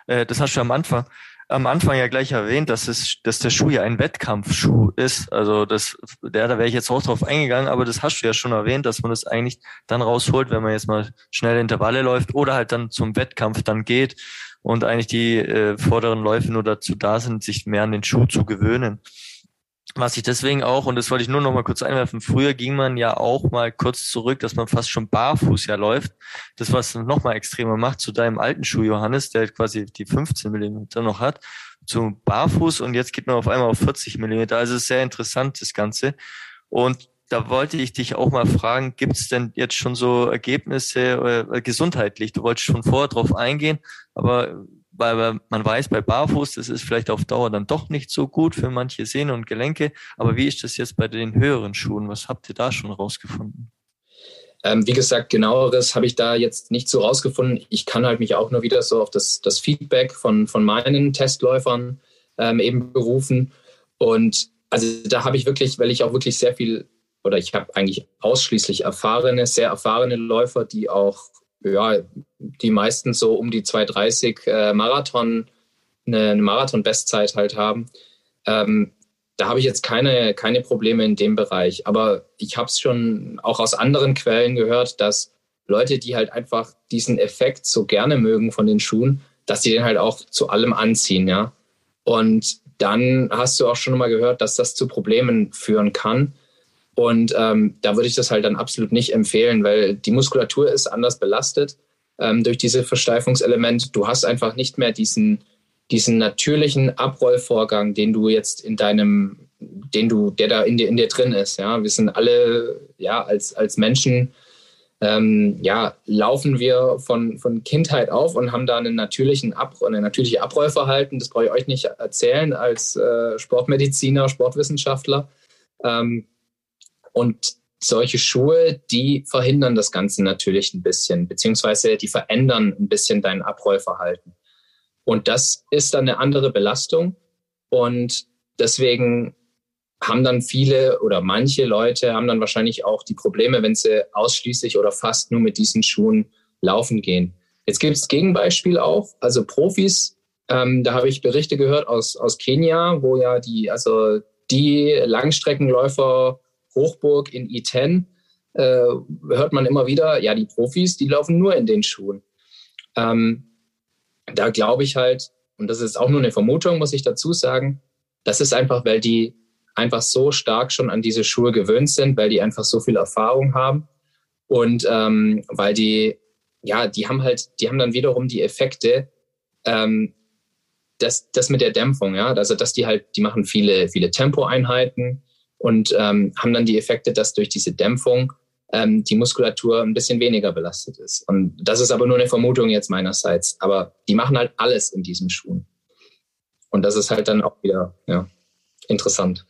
äh, das hast du am Anfang, am Anfang ja gleich erwähnt, dass es, dass der Schuh ja ein Wettkampfschuh ist. Also das, der, da wäre ich jetzt auch drauf eingegangen, aber das hast du ja schon erwähnt, dass man das eigentlich dann rausholt, wenn man jetzt mal schnell Intervalle läuft oder halt dann zum Wettkampf dann geht und eigentlich die äh, vorderen Läufe nur dazu da sind, sich mehr an den Schuh zu gewöhnen. Was ich deswegen auch, und das wollte ich nur noch mal kurz einwerfen, früher ging man ja auch mal kurz zurück, dass man fast schon barfuß ja läuft. Das, was noch mal extremer macht, zu deinem alten Schuh, Johannes, der quasi die 15 Millimeter noch hat, zu barfuß und jetzt geht man auf einmal auf 40 Millimeter. Also sehr interessant, das Ganze. Und da wollte ich dich auch mal fragen, gibt es denn jetzt schon so Ergebnisse äh, gesundheitlich? Du wolltest schon vorher drauf eingehen, aber weil man weiß, bei Barfuß, das ist vielleicht auf Dauer dann doch nicht so gut für manche Sehnen und Gelenke. Aber wie ist das jetzt bei den höheren Schuhen? Was habt ihr da schon rausgefunden? Ähm, wie gesagt, genaueres habe ich da jetzt nicht so rausgefunden. Ich kann halt mich auch nur wieder so auf das, das Feedback von, von meinen Testläufern ähm, eben berufen. Und also da habe ich wirklich, weil ich auch wirklich sehr viel, oder ich habe eigentlich ausschließlich erfahrene, sehr erfahrene Läufer, die auch ja, die meisten so um die 2,30 äh, Marathon, eine, eine Marathon-Bestzeit halt haben. Ähm, da habe ich jetzt keine, keine Probleme in dem Bereich. Aber ich habe es schon auch aus anderen Quellen gehört, dass Leute, die halt einfach diesen Effekt so gerne mögen von den Schuhen, dass sie den halt auch zu allem anziehen, ja. Und dann hast du auch schon mal gehört, dass das zu Problemen führen kann. Und ähm, da würde ich das halt dann absolut nicht empfehlen, weil die Muskulatur ist anders belastet ähm, durch diese Versteifungselement. Du hast einfach nicht mehr diesen, diesen natürlichen Abrollvorgang, den du jetzt in deinem, den du, der da in dir, in dir drin ist. Ja, wir sind alle ja als, als Menschen ähm, ja, laufen wir von, von Kindheit auf und haben da einen natürlichen Ab eine natürliche Abrollverhalten. Das brauche ich euch nicht erzählen als äh, Sportmediziner, Sportwissenschaftler. Ähm, und solche Schuhe, die verhindern das Ganze natürlich ein bisschen, beziehungsweise die verändern ein bisschen dein Abrollverhalten. Und das ist dann eine andere Belastung. Und deswegen haben dann viele oder manche Leute haben dann wahrscheinlich auch die Probleme, wenn sie ausschließlich oder fast nur mit diesen Schuhen laufen gehen. Jetzt gibt es Gegenbeispiel auch, also Profis, ähm, da habe ich Berichte gehört aus, aus Kenia, wo ja die, also die Langstreckenläufer Hochburg in I10, äh, hört man immer wieder, ja, die Profis, die laufen nur in den Schuhen. Ähm, da glaube ich halt, und das ist auch nur eine Vermutung, muss ich dazu sagen, das ist einfach, weil die einfach so stark schon an diese Schuhe gewöhnt sind, weil die einfach so viel Erfahrung haben und ähm, weil die, ja, die haben halt, die haben dann wiederum die Effekte, ähm, das, das mit der Dämpfung, ja, also dass die halt, die machen viele, viele Tempoeinheiten und ähm, haben dann die Effekte, dass durch diese Dämpfung ähm, die Muskulatur ein bisschen weniger belastet ist. Und das ist aber nur eine Vermutung jetzt meinerseits. Aber die machen halt alles in diesen Schuhen. Und das ist halt dann auch wieder ja, interessant.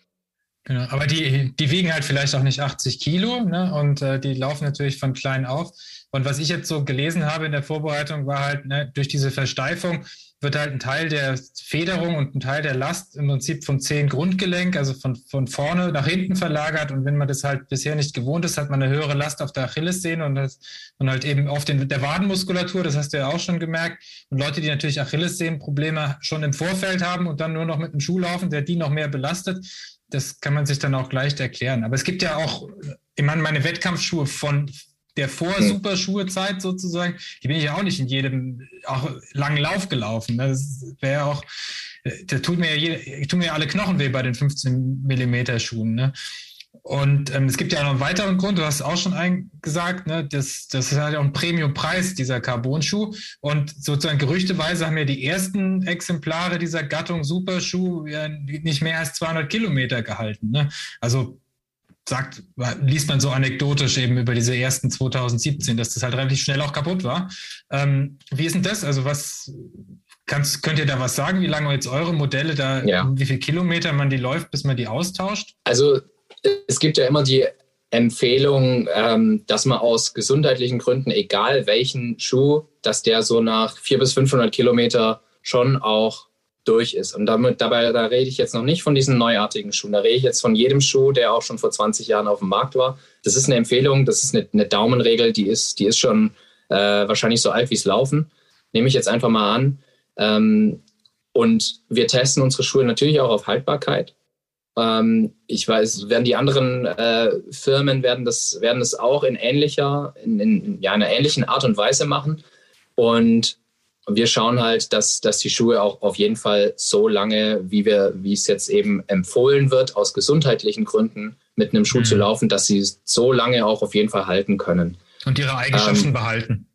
Genau, aber die, die wiegen halt vielleicht auch nicht 80 Kilo ne? und äh, die laufen natürlich von klein auf. Und was ich jetzt so gelesen habe in der Vorbereitung, war halt ne, durch diese Versteifung wird halt ein Teil der Federung und ein Teil der Last im Prinzip vom Zehengrundgelenk, also von, von vorne nach hinten verlagert. Und wenn man das halt bisher nicht gewohnt ist, hat man eine höhere Last auf der Achillessehne und, das, und halt eben auf den, der Wadenmuskulatur, das hast du ja auch schon gemerkt. Und Leute, die natürlich Achillessehnenprobleme schon im Vorfeld haben und dann nur noch mit einem Schuh laufen, der die noch mehr belastet, das kann man sich dann auch leicht erklären. Aber es gibt ja auch, ich meine, meine Wettkampfschuhe von der Vor-Superschuhe-Zeit sozusagen, die bin ich ja auch nicht in jedem auch langen Lauf gelaufen. Ne? Das wäre auch, da tut mir ja tun mir alle Knochen weh bei den 15 Millimeter Schuhen. Ne? Und ähm, es gibt ja noch einen weiteren Grund, du hast auch schon gesagt, ne, das, das ist halt auch ein Premium-Preis, dieser Carbon-Schuh. Und sozusagen gerüchteweise haben ja die ersten Exemplare dieser Gattung Superschuh ja nicht mehr als 200 Kilometer gehalten. Ne? Also sagt, liest man so anekdotisch eben über diese ersten 2017, dass das halt relativ schnell auch kaputt war. Ähm, wie ist denn das? Also was kannst, könnt ihr da was sagen, wie lange jetzt eure Modelle da, ja. wie viele Kilometer man die läuft, bis man die austauscht? Also es gibt ja immer die Empfehlung, ähm, dass man aus gesundheitlichen Gründen, egal welchen Schuh, dass der so nach 400 bis 500 Kilometer schon auch durch ist. Und damit, dabei, da rede ich jetzt noch nicht von diesen neuartigen Schuhen. Da rede ich jetzt von jedem Schuh, der auch schon vor 20 Jahren auf dem Markt war. Das ist eine Empfehlung, das ist eine, eine Daumenregel, die ist, die ist schon äh, wahrscheinlich so alt wie es Laufen. Nehme ich jetzt einfach mal an. Ähm, und wir testen unsere Schuhe natürlich auch auf Haltbarkeit. Ähm, ich weiß, werden die anderen äh, Firmen werden das, werden das auch in ähnlicher, in, in ja, einer ähnlichen Art und Weise machen. Und und wir schauen halt, dass, dass die Schuhe auch auf jeden Fall so lange, wie wir, wie es jetzt eben empfohlen wird, aus gesundheitlichen Gründen mit einem Schuh mhm. zu laufen, dass sie so lange auch auf jeden Fall halten können. Und ihre Eigenschaften ähm, behalten.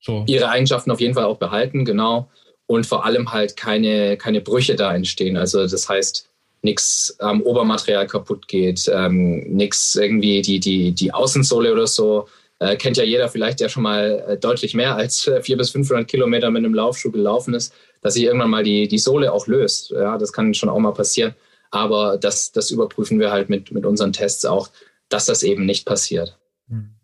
So. Ihre Eigenschaften auf jeden Fall auch behalten, genau. Und vor allem halt keine, keine Brüche da entstehen. Also das heißt, nichts am Obermaterial kaputt geht, ähm, nichts irgendwie die, die, die Außensohle oder so äh, kennt ja jeder vielleicht, der schon mal äh, deutlich mehr als äh, 400 bis 500 Kilometer mit einem Laufschuh gelaufen ist, dass sich irgendwann mal die, die Sohle auch löst. Ja, das kann schon auch mal passieren. Aber das, das überprüfen wir halt mit, mit unseren Tests auch, dass das eben nicht passiert. Hm.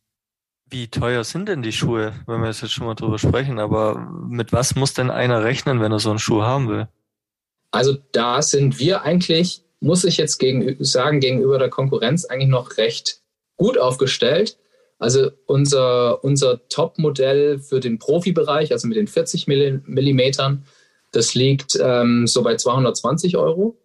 Wie teuer sind denn die Schuhe, wenn wir jetzt schon mal drüber sprechen? Aber mit was muss denn einer rechnen, wenn er so einen Schuh haben will? Also da sind wir eigentlich, muss ich jetzt gegen, sagen, gegenüber der Konkurrenz eigentlich noch recht gut aufgestellt. Also unser, unser Top-Modell für den Profibereich, also mit den 40 Millimetern, das liegt ähm, so bei 220 Euro.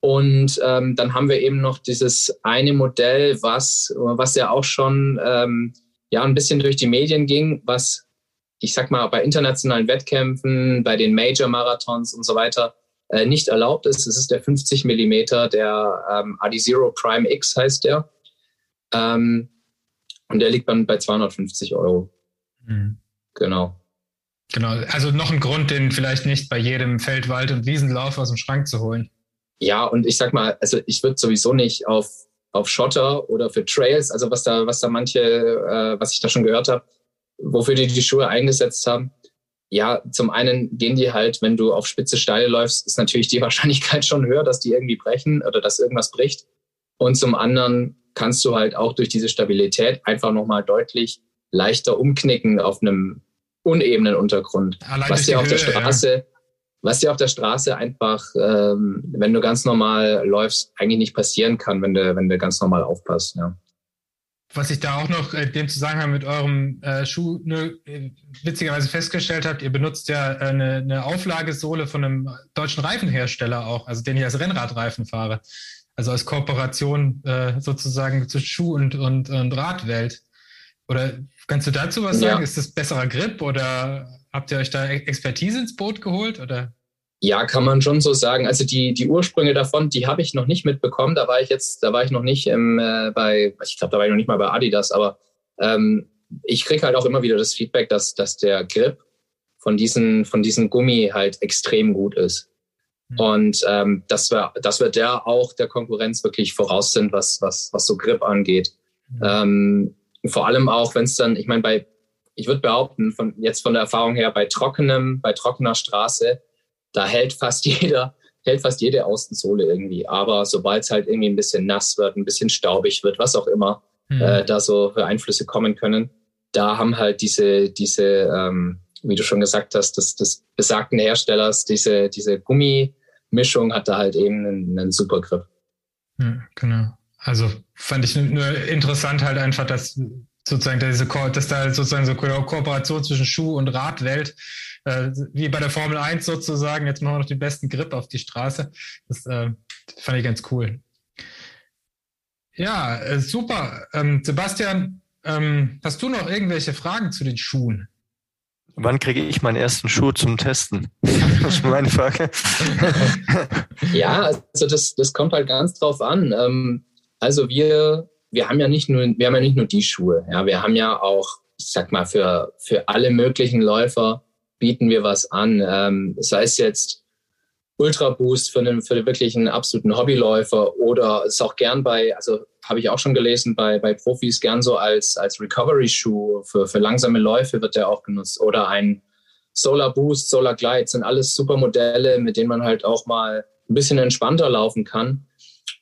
Und ähm, dann haben wir eben noch dieses eine Modell, was, was ja auch schon ähm, ja, ein bisschen durch die Medien ging, was ich sag mal bei internationalen Wettkämpfen, bei den Major-Marathons und so weiter äh, nicht erlaubt ist. Es ist der 50 Millimeter, der ähm, Adi Zero Prime X heißt der. Ähm, und der liegt dann bei 250 Euro. Mhm. Genau. Genau, also noch ein Grund, den vielleicht nicht bei jedem Feld-, Wald- und Wiesenlauf aus dem Schrank zu holen. Ja, und ich sag mal, also ich würde sowieso nicht auf auf Schotter oder für Trails, also was da, was da manche, äh, was ich da schon gehört habe, wofür die die Schuhe eingesetzt haben. Ja, zum einen gehen die halt, wenn du auf spitze Steine läufst, ist natürlich die Wahrscheinlichkeit schon höher, dass die irgendwie brechen oder dass irgendwas bricht. Und zum anderen kannst du halt auch durch diese Stabilität einfach nochmal deutlich leichter umknicken auf einem unebenen Untergrund. Allein was dir auf Höhe, der Straße, ja. was dir auf der Straße einfach, ähm, wenn du ganz normal läufst, eigentlich nicht passieren kann, wenn du, wenn du ganz normal aufpasst. Ja. Was ich da auch noch in dem Zusammenhang mit eurem äh, Schuh ne, witzigerweise festgestellt habt, ihr benutzt ja äh, eine, eine Auflagesohle von einem deutschen Reifenhersteller auch, also den ich als Rennradreifen fahre. Also als Kooperation äh, sozusagen zwischen Schuh und, und, und Radwelt. Oder kannst du dazu was sagen? Ja. Ist das besserer Grip oder habt ihr euch da Expertise ins Boot geholt? Oder? Ja, kann man schon so sagen. Also die, die Ursprünge davon, die habe ich noch nicht mitbekommen. Da war ich jetzt, da war ich noch nicht im, äh, bei, ich glaube, da war ich noch nicht mal bei Adidas, aber ähm, ich kriege halt auch immer wieder das Feedback, dass, dass der Grip von diesen, von diesen Gummi halt extrem gut ist. Mhm. Und ähm, dass, wir, dass wir der auch der Konkurrenz wirklich voraus sind, was, was, was so Grip angeht. Mhm. Ähm, vor allem auch, wenn es dann, ich meine, bei, ich würde behaupten, von jetzt von der Erfahrung her, bei trockenem, bei trockener Straße, da hält fast jeder, hält fast jede Außensohle irgendwie. Aber sobald es halt irgendwie ein bisschen nass wird, ein bisschen staubig wird, was auch immer, mhm. äh, da so für Einflüsse kommen können, da haben halt diese, diese, ähm, wie du schon gesagt hast, des, des besagten Herstellers, diese, diese Gummimischung hat da halt eben einen, einen super Grip. Ja, genau. Also fand ich nur interessant halt einfach, dass sozusagen diese, dass da sozusagen so eine Kooperation zwischen Schuh und Radwelt, äh, wie bei der Formel 1 sozusagen, jetzt machen wir noch den besten Grip auf die Straße. Das äh, fand ich ganz cool. Ja, äh, super. Ähm, Sebastian, ähm, hast du noch irgendwelche Fragen zu den Schuhen? Wann kriege ich meinen ersten Schuh zum Testen? das ist meine Frage. ja, also das, das kommt halt ganz drauf an. Ähm, also wir, wir haben ja nicht nur, wir haben ja nicht nur die Schuhe. Ja, wir haben ja auch, ich sag mal, für, für alle möglichen Läufer bieten wir was an. Ähm, sei es jetzt Ultra Boost für einen, für wirklich einen absoluten Hobbyläufer oder ist auch gern bei, also habe ich auch schon gelesen, bei, bei Profis gern so als, als Recovery-Schuh für, für langsame Läufe wird der auch genutzt oder ein Solar Boost, Solar Glide sind alles super Modelle, mit denen man halt auch mal ein bisschen entspannter laufen kann.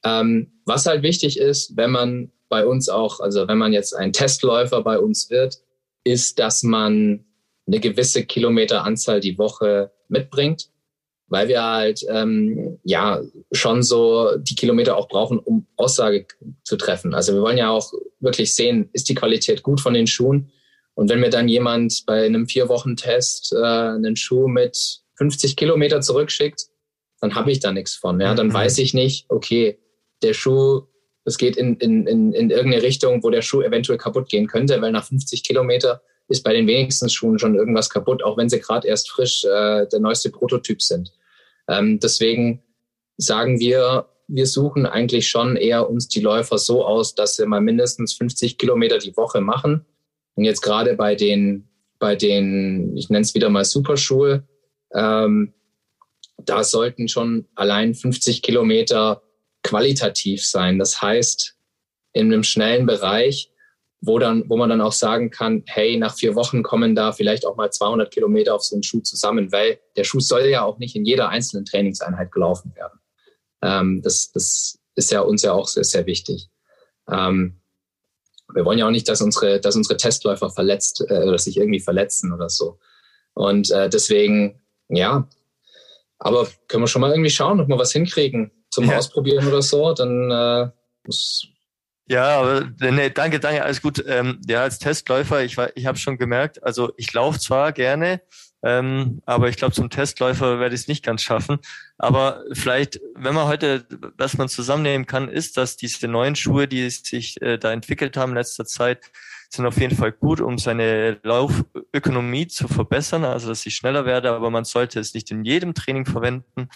Ähm, was halt wichtig ist, wenn man bei uns auch, also wenn man jetzt ein Testläufer bei uns wird, ist, dass man eine gewisse Kilometeranzahl die Woche mitbringt, weil wir halt ähm, ja schon so die Kilometer auch brauchen, um Aussage zu treffen. Also wir wollen ja auch wirklich sehen, ist die Qualität gut von den Schuhen. Und wenn mir dann jemand bei einem vier Wochen Test äh, einen Schuh mit 50 Kilometer zurückschickt, dann habe ich da nichts von. Ja, dann mhm. weiß ich nicht, okay, der Schuh, es geht in, in, in, in irgendeine Richtung, wo der Schuh eventuell kaputt gehen könnte, weil nach 50 Kilometer ist bei den wenigsten Schuhen schon irgendwas kaputt, auch wenn sie gerade erst frisch äh, der neueste Prototyp sind. Ähm, deswegen sagen wir, wir suchen eigentlich schon eher uns die Läufer so aus, dass sie mal mindestens 50 Kilometer die Woche machen. Und jetzt gerade bei den, bei den, ich nenne es wieder mal Superschuhe, ähm, da sollten schon allein 50 Kilometer qualitativ sein. Das heißt, in einem schnellen Bereich, wo dann, wo man dann auch sagen kann, hey, nach vier Wochen kommen da vielleicht auch mal 200 Kilometer auf so einen Schuh zusammen, weil der Schuh soll ja auch nicht in jeder einzelnen Trainingseinheit gelaufen werden. Ähm, das, das ist ja uns ja auch sehr, sehr wichtig. Ähm, wir wollen ja auch nicht, dass unsere, dass unsere Testläufer verletzt äh, oder sich irgendwie verletzen oder so. Und äh, deswegen, ja, aber können wir schon mal irgendwie schauen, ob wir was hinkriegen zum ja. Ausprobieren oder so, dann äh, muss ja, nee, danke, danke, alles gut. Ähm, ja, als Testläufer, ich, ich habe schon gemerkt, also ich laufe zwar gerne, ähm, aber ich glaube, zum Testläufer werde ich es nicht ganz schaffen. Aber vielleicht, wenn man heute, was man zusammennehmen kann, ist, dass diese neuen Schuhe, die sich äh, da entwickelt haben in letzter Zeit, sind auf jeden Fall gut, um seine Laufökonomie zu verbessern, also dass ich schneller werde, aber man sollte es nicht in jedem Training verwenden.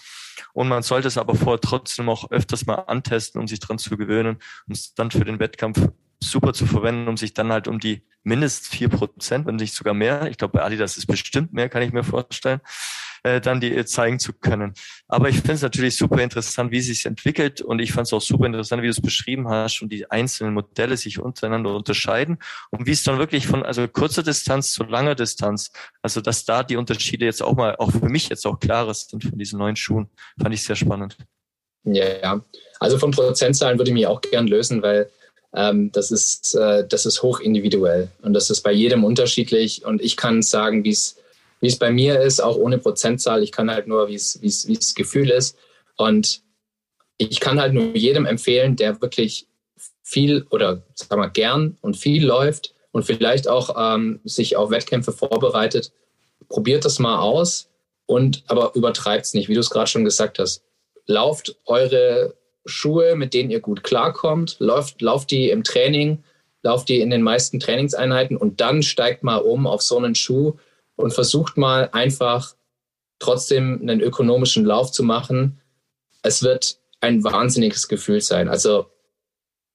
Und man sollte es aber vorher trotzdem auch öfters mal antesten, um sich dran zu gewöhnen, um es dann für den Wettkampf super zu verwenden, um sich dann halt um die mindestens vier Prozent, wenn nicht sogar mehr, ich glaube bei Adidas ist bestimmt mehr, kann ich mir vorstellen, äh, dann die äh, zeigen zu können. Aber ich finde es natürlich super interessant, wie es sich entwickelt und ich fand es auch super interessant, wie du es beschrieben hast und die einzelnen Modelle sich untereinander unterscheiden und wie es dann wirklich von also kurzer Distanz zu langer Distanz, also dass da die Unterschiede jetzt auch mal auch für mich jetzt auch klarer sind von diesen neuen Schuhen, fand ich sehr spannend. Ja, also von Prozentzahlen würde ich mich auch gern lösen, weil ähm, das, ist, äh, das ist hoch individuell und das ist bei jedem unterschiedlich. Und ich kann sagen, wie es wie es bei mir ist, auch ohne Prozentzahl. Ich kann halt nur, wie es wie es wie es Gefühl ist. Und ich kann halt nur jedem empfehlen, der wirklich viel oder sagen wir gern und viel läuft und vielleicht auch ähm, sich auf Wettkämpfe vorbereitet, probiert das mal aus und aber übertreibt es nicht, wie du es gerade schon gesagt hast lauft eure Schuhe, mit denen ihr gut klarkommt, lauft, lauft die im Training, lauft die in den meisten Trainingseinheiten und dann steigt mal um auf so einen Schuh und versucht mal einfach trotzdem einen ökonomischen Lauf zu machen. Es wird ein wahnsinniges Gefühl sein. Also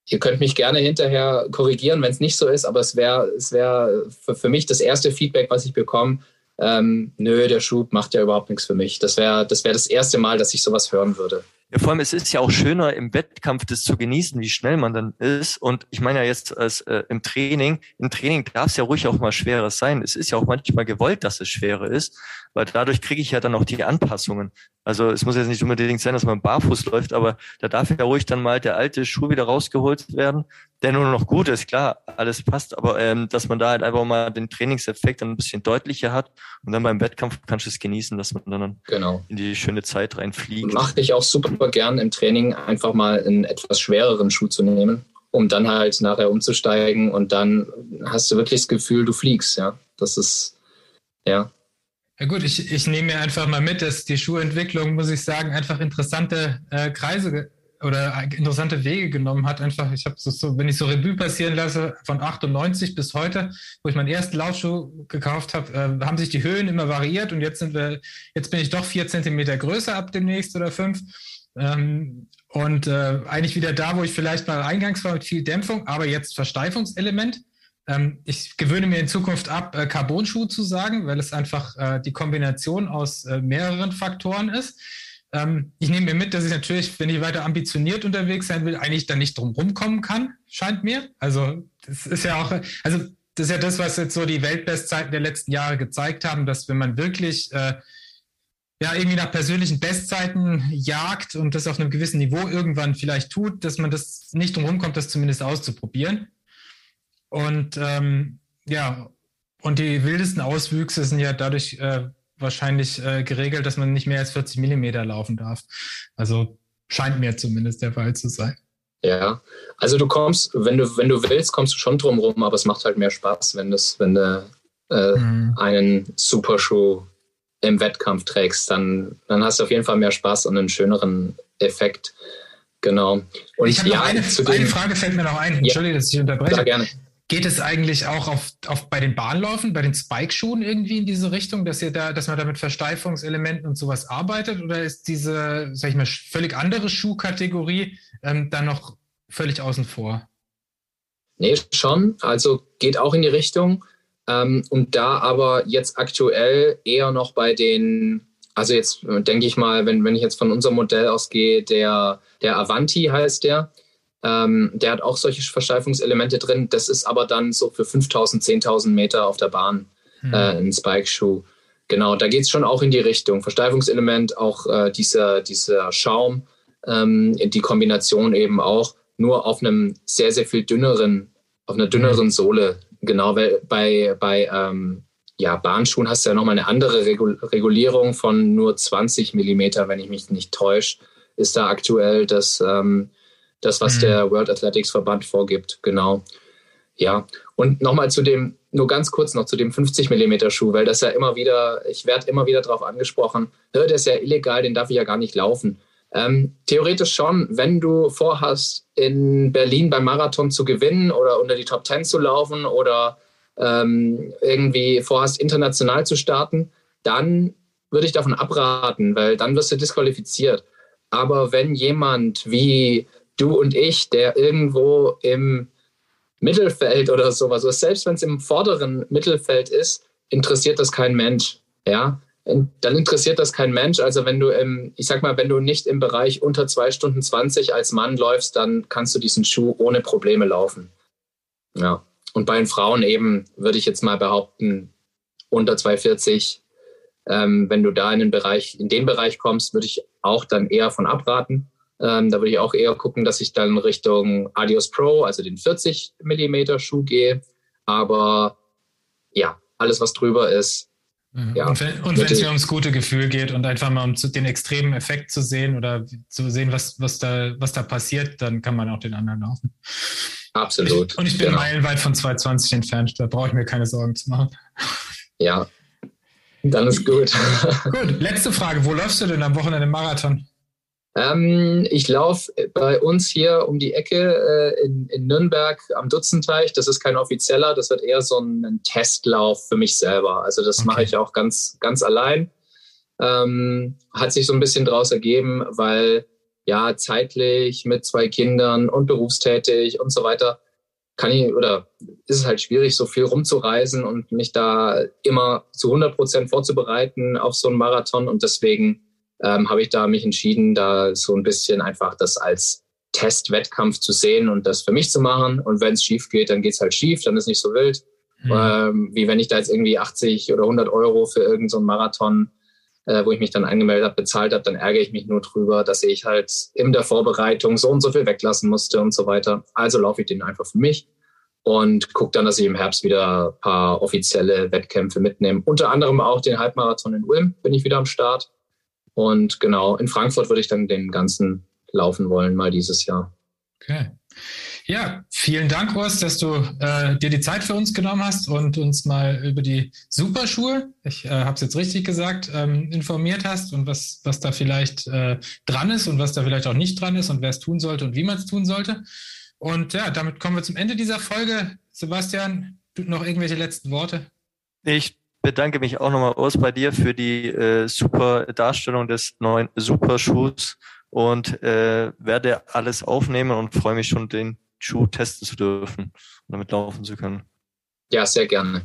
ihr könnt mich gerne hinterher korrigieren, wenn es nicht so ist, aber es wäre es wär für, für mich das erste Feedback, was ich bekomme, ähm, nö, der Schub macht ja überhaupt nichts für mich. Das wäre das, wär das erste Mal, dass ich sowas hören würde. Ja, vor allem, es ist ja auch schöner im Wettkampf das zu genießen, wie schnell man dann ist. Und ich meine ja jetzt als äh, im Training, im Training darf es ja ruhig auch mal schwerer sein. Es ist ja auch manchmal gewollt, dass es schwerer ist, weil dadurch kriege ich ja dann auch die Anpassungen. Also es muss jetzt nicht unbedingt sein, dass man barfuß läuft, aber da darf ja ruhig dann mal der alte Schuh wieder rausgeholt werden, der nur noch gut ist, klar, alles passt, aber ähm, dass man da halt einfach mal den Trainingseffekt dann ein bisschen deutlicher hat und dann beim Wettkampf kannst du es genießen, dass man dann genau. in die schöne Zeit reinfliegt. Mache ich auch super gern im Training, einfach mal einen etwas schwereren Schuh zu nehmen, um dann halt nachher umzusteigen und dann hast du wirklich das Gefühl, du fliegst, ja. Das ist, ja, ja gut, ich, ich nehme mir einfach mal mit, dass die Schuhentwicklung, muss ich sagen, einfach interessante äh, Kreise oder interessante Wege genommen hat. Einfach, ich habe so, so, wenn ich so Revue passieren lasse, von 98 bis heute, wo ich meinen ersten Laufschuh gekauft habe, äh, haben sich die Höhen immer variiert und jetzt sind wir, jetzt bin ich doch vier Zentimeter größer ab demnächst oder fünf. Ähm, und äh, eigentlich wieder da, wo ich vielleicht mal eingangs war mit viel Dämpfung, aber jetzt Versteifungselement. Ähm, ich gewöhne mir in Zukunft ab, äh, Carbon-Schuh zu sagen, weil es einfach äh, die Kombination aus äh, mehreren Faktoren ist. Ähm, ich nehme mir mit, dass ich natürlich, wenn ich weiter ambitioniert unterwegs sein will, eigentlich dann nicht drum rumkommen kann, scheint mir. Also das ist ja auch, also das ist ja das, was jetzt so die Weltbestzeiten der letzten Jahre gezeigt haben, dass wenn man wirklich äh, ja, irgendwie nach persönlichen Bestzeiten jagt und das auf einem gewissen Niveau irgendwann vielleicht tut, dass man das nicht drum rumkommt, das zumindest auszuprobieren. Und ähm, ja, und die wildesten Auswüchse sind ja dadurch äh, wahrscheinlich äh, geregelt, dass man nicht mehr als 40 Millimeter laufen darf. Also scheint mir zumindest der Fall zu sein. Ja, also du kommst, wenn du, wenn du willst, kommst du schon drum rum, aber es macht halt mehr Spaß, wenn, das, wenn du äh, mhm. einen Superschuh im Wettkampf trägst, dann, dann hast du auf jeden Fall mehr Spaß und einen schöneren Effekt. Genau. Und ich habe ja, eine, eine Frage fällt mir noch ein. Entschuldige, ja, dass ich unterbreche. Ja, gerne. Geht es eigentlich auch auf, auf bei den Bahnläufen, bei den Spike-Schuhen irgendwie in diese Richtung, dass ihr da, dass man da mit Versteifungselementen und sowas arbeitet? Oder ist diese, sag ich mal, völlig andere Schuhkategorie ähm, dann noch völlig außen vor? Nee, schon. Also geht auch in die Richtung. Ähm, und da aber jetzt aktuell eher noch bei den, also jetzt denke ich mal, wenn, wenn ich jetzt von unserem Modell ausgehe, der, der Avanti heißt der, ähm, der hat auch solche Versteifungselemente drin. Das ist aber dann so für 5000, 10.000 Meter auf der Bahn hm. äh, ein Spike-Schuh. Genau, da geht es schon auch in die Richtung. Versteifungselement, auch äh, dieser, dieser Schaum, ähm, die Kombination eben auch, nur auf einem sehr, sehr viel dünneren, auf einer dünneren hm. Sohle. Genau, weil bei, bei ähm, ja, Bahnschuhen hast du ja nochmal eine andere Regulierung von nur 20 Millimeter, wenn ich mich nicht täusche, ist da aktuell das ähm, das, was mhm. der World Athletics Verband vorgibt, genau. Ja, und nochmal zu dem, nur ganz kurz noch zu dem 50 mm Schuh, weil das ja immer wieder, ich werde immer wieder darauf angesprochen, der ist ja illegal, den darf ich ja gar nicht laufen. Ähm, theoretisch schon, wenn du vorhast, in Berlin beim Marathon zu gewinnen oder unter die Top 10 zu laufen oder ähm, irgendwie vorhast, international zu starten, dann würde ich davon abraten, weil dann wirst du disqualifiziert. Aber wenn jemand wie du und ich, der irgendwo im Mittelfeld oder sowas, selbst wenn es im vorderen Mittelfeld ist, interessiert das kein Mensch. Ja, dann interessiert das kein Mensch. Also wenn du im, ich sag mal, wenn du nicht im Bereich unter zwei Stunden 20 als Mann läufst, dann kannst du diesen Schuh ohne Probleme laufen. Ja. Und bei den Frauen eben, würde ich jetzt mal behaupten, unter 240, ähm, wenn du da in den Bereich, in den Bereich kommst, würde ich auch dann eher von abraten. Ähm, da würde ich auch eher gucken, dass ich dann Richtung Adios Pro, also den 40 Millimeter Schuh gehe. Aber ja, alles, was drüber ist. Ja, und wenn es mir ums gute Gefühl geht und einfach mal um zu, den extremen Effekt zu sehen oder zu sehen, was, was, da, was da passiert, dann kann man auch den anderen laufen. Absolut. Ich, und ich bin genau. meilenweit von 220 entfernt, da brauche ich mir keine Sorgen zu machen. Ja, dann ist gut. gut, letzte Frage. Wo läufst du denn am Wochenende Marathon? Ähm, ich laufe bei uns hier um die Ecke äh, in, in, Nürnberg am Dutzenteich. Das ist kein offizieller, das wird eher so ein, ein Testlauf für mich selber. Also das okay. mache ich auch ganz, ganz allein. Ähm, hat sich so ein bisschen daraus ergeben, weil ja zeitlich mit zwei Kindern und berufstätig und so weiter kann ich oder ist es halt schwierig, so viel rumzureisen und mich da immer zu 100 Prozent vorzubereiten auf so einen Marathon und deswegen ähm, habe ich da mich entschieden, da so ein bisschen einfach das als Testwettkampf zu sehen und das für mich zu machen. Und wenn es schief geht, dann geht es halt schief, dann ist nicht so wild. Mhm. Ähm, wie wenn ich da jetzt irgendwie 80 oder 100 Euro für irgendeinen so Marathon, äh, wo ich mich dann angemeldet habe, bezahlt habe, dann ärgere ich mich nur drüber, dass ich halt in der Vorbereitung so und so viel weglassen musste und so weiter. Also laufe ich den einfach für mich und gucke dann, dass ich im Herbst wieder ein paar offizielle Wettkämpfe mitnehme. Unter anderem auch den Halbmarathon in Ulm bin ich wieder am Start. Und genau, in Frankfurt würde ich dann den ganzen laufen wollen, mal dieses Jahr. Okay. Ja, vielen Dank, Urs, dass du äh, dir die Zeit für uns genommen hast und uns mal über die Superschuhe, ich äh, habe es jetzt richtig gesagt, ähm, informiert hast und was, was da vielleicht äh, dran ist und was da vielleicht auch nicht dran ist und wer es tun sollte und wie man es tun sollte. Und ja, damit kommen wir zum Ende dieser Folge. Sebastian, noch irgendwelche letzten Worte? Ich bedanke mich auch nochmal, Urs, bei dir für die äh, super Darstellung des neuen Superschuhs und äh, werde alles aufnehmen und freue mich schon, den Schuh testen zu dürfen und damit laufen zu können. Ja, sehr gerne.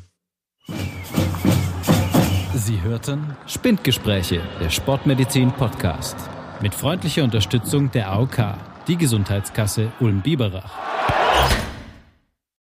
Sie hörten Spindgespräche, der Sportmedizin Podcast. Mit freundlicher Unterstützung der AOK, die Gesundheitskasse Ulm-Biberach.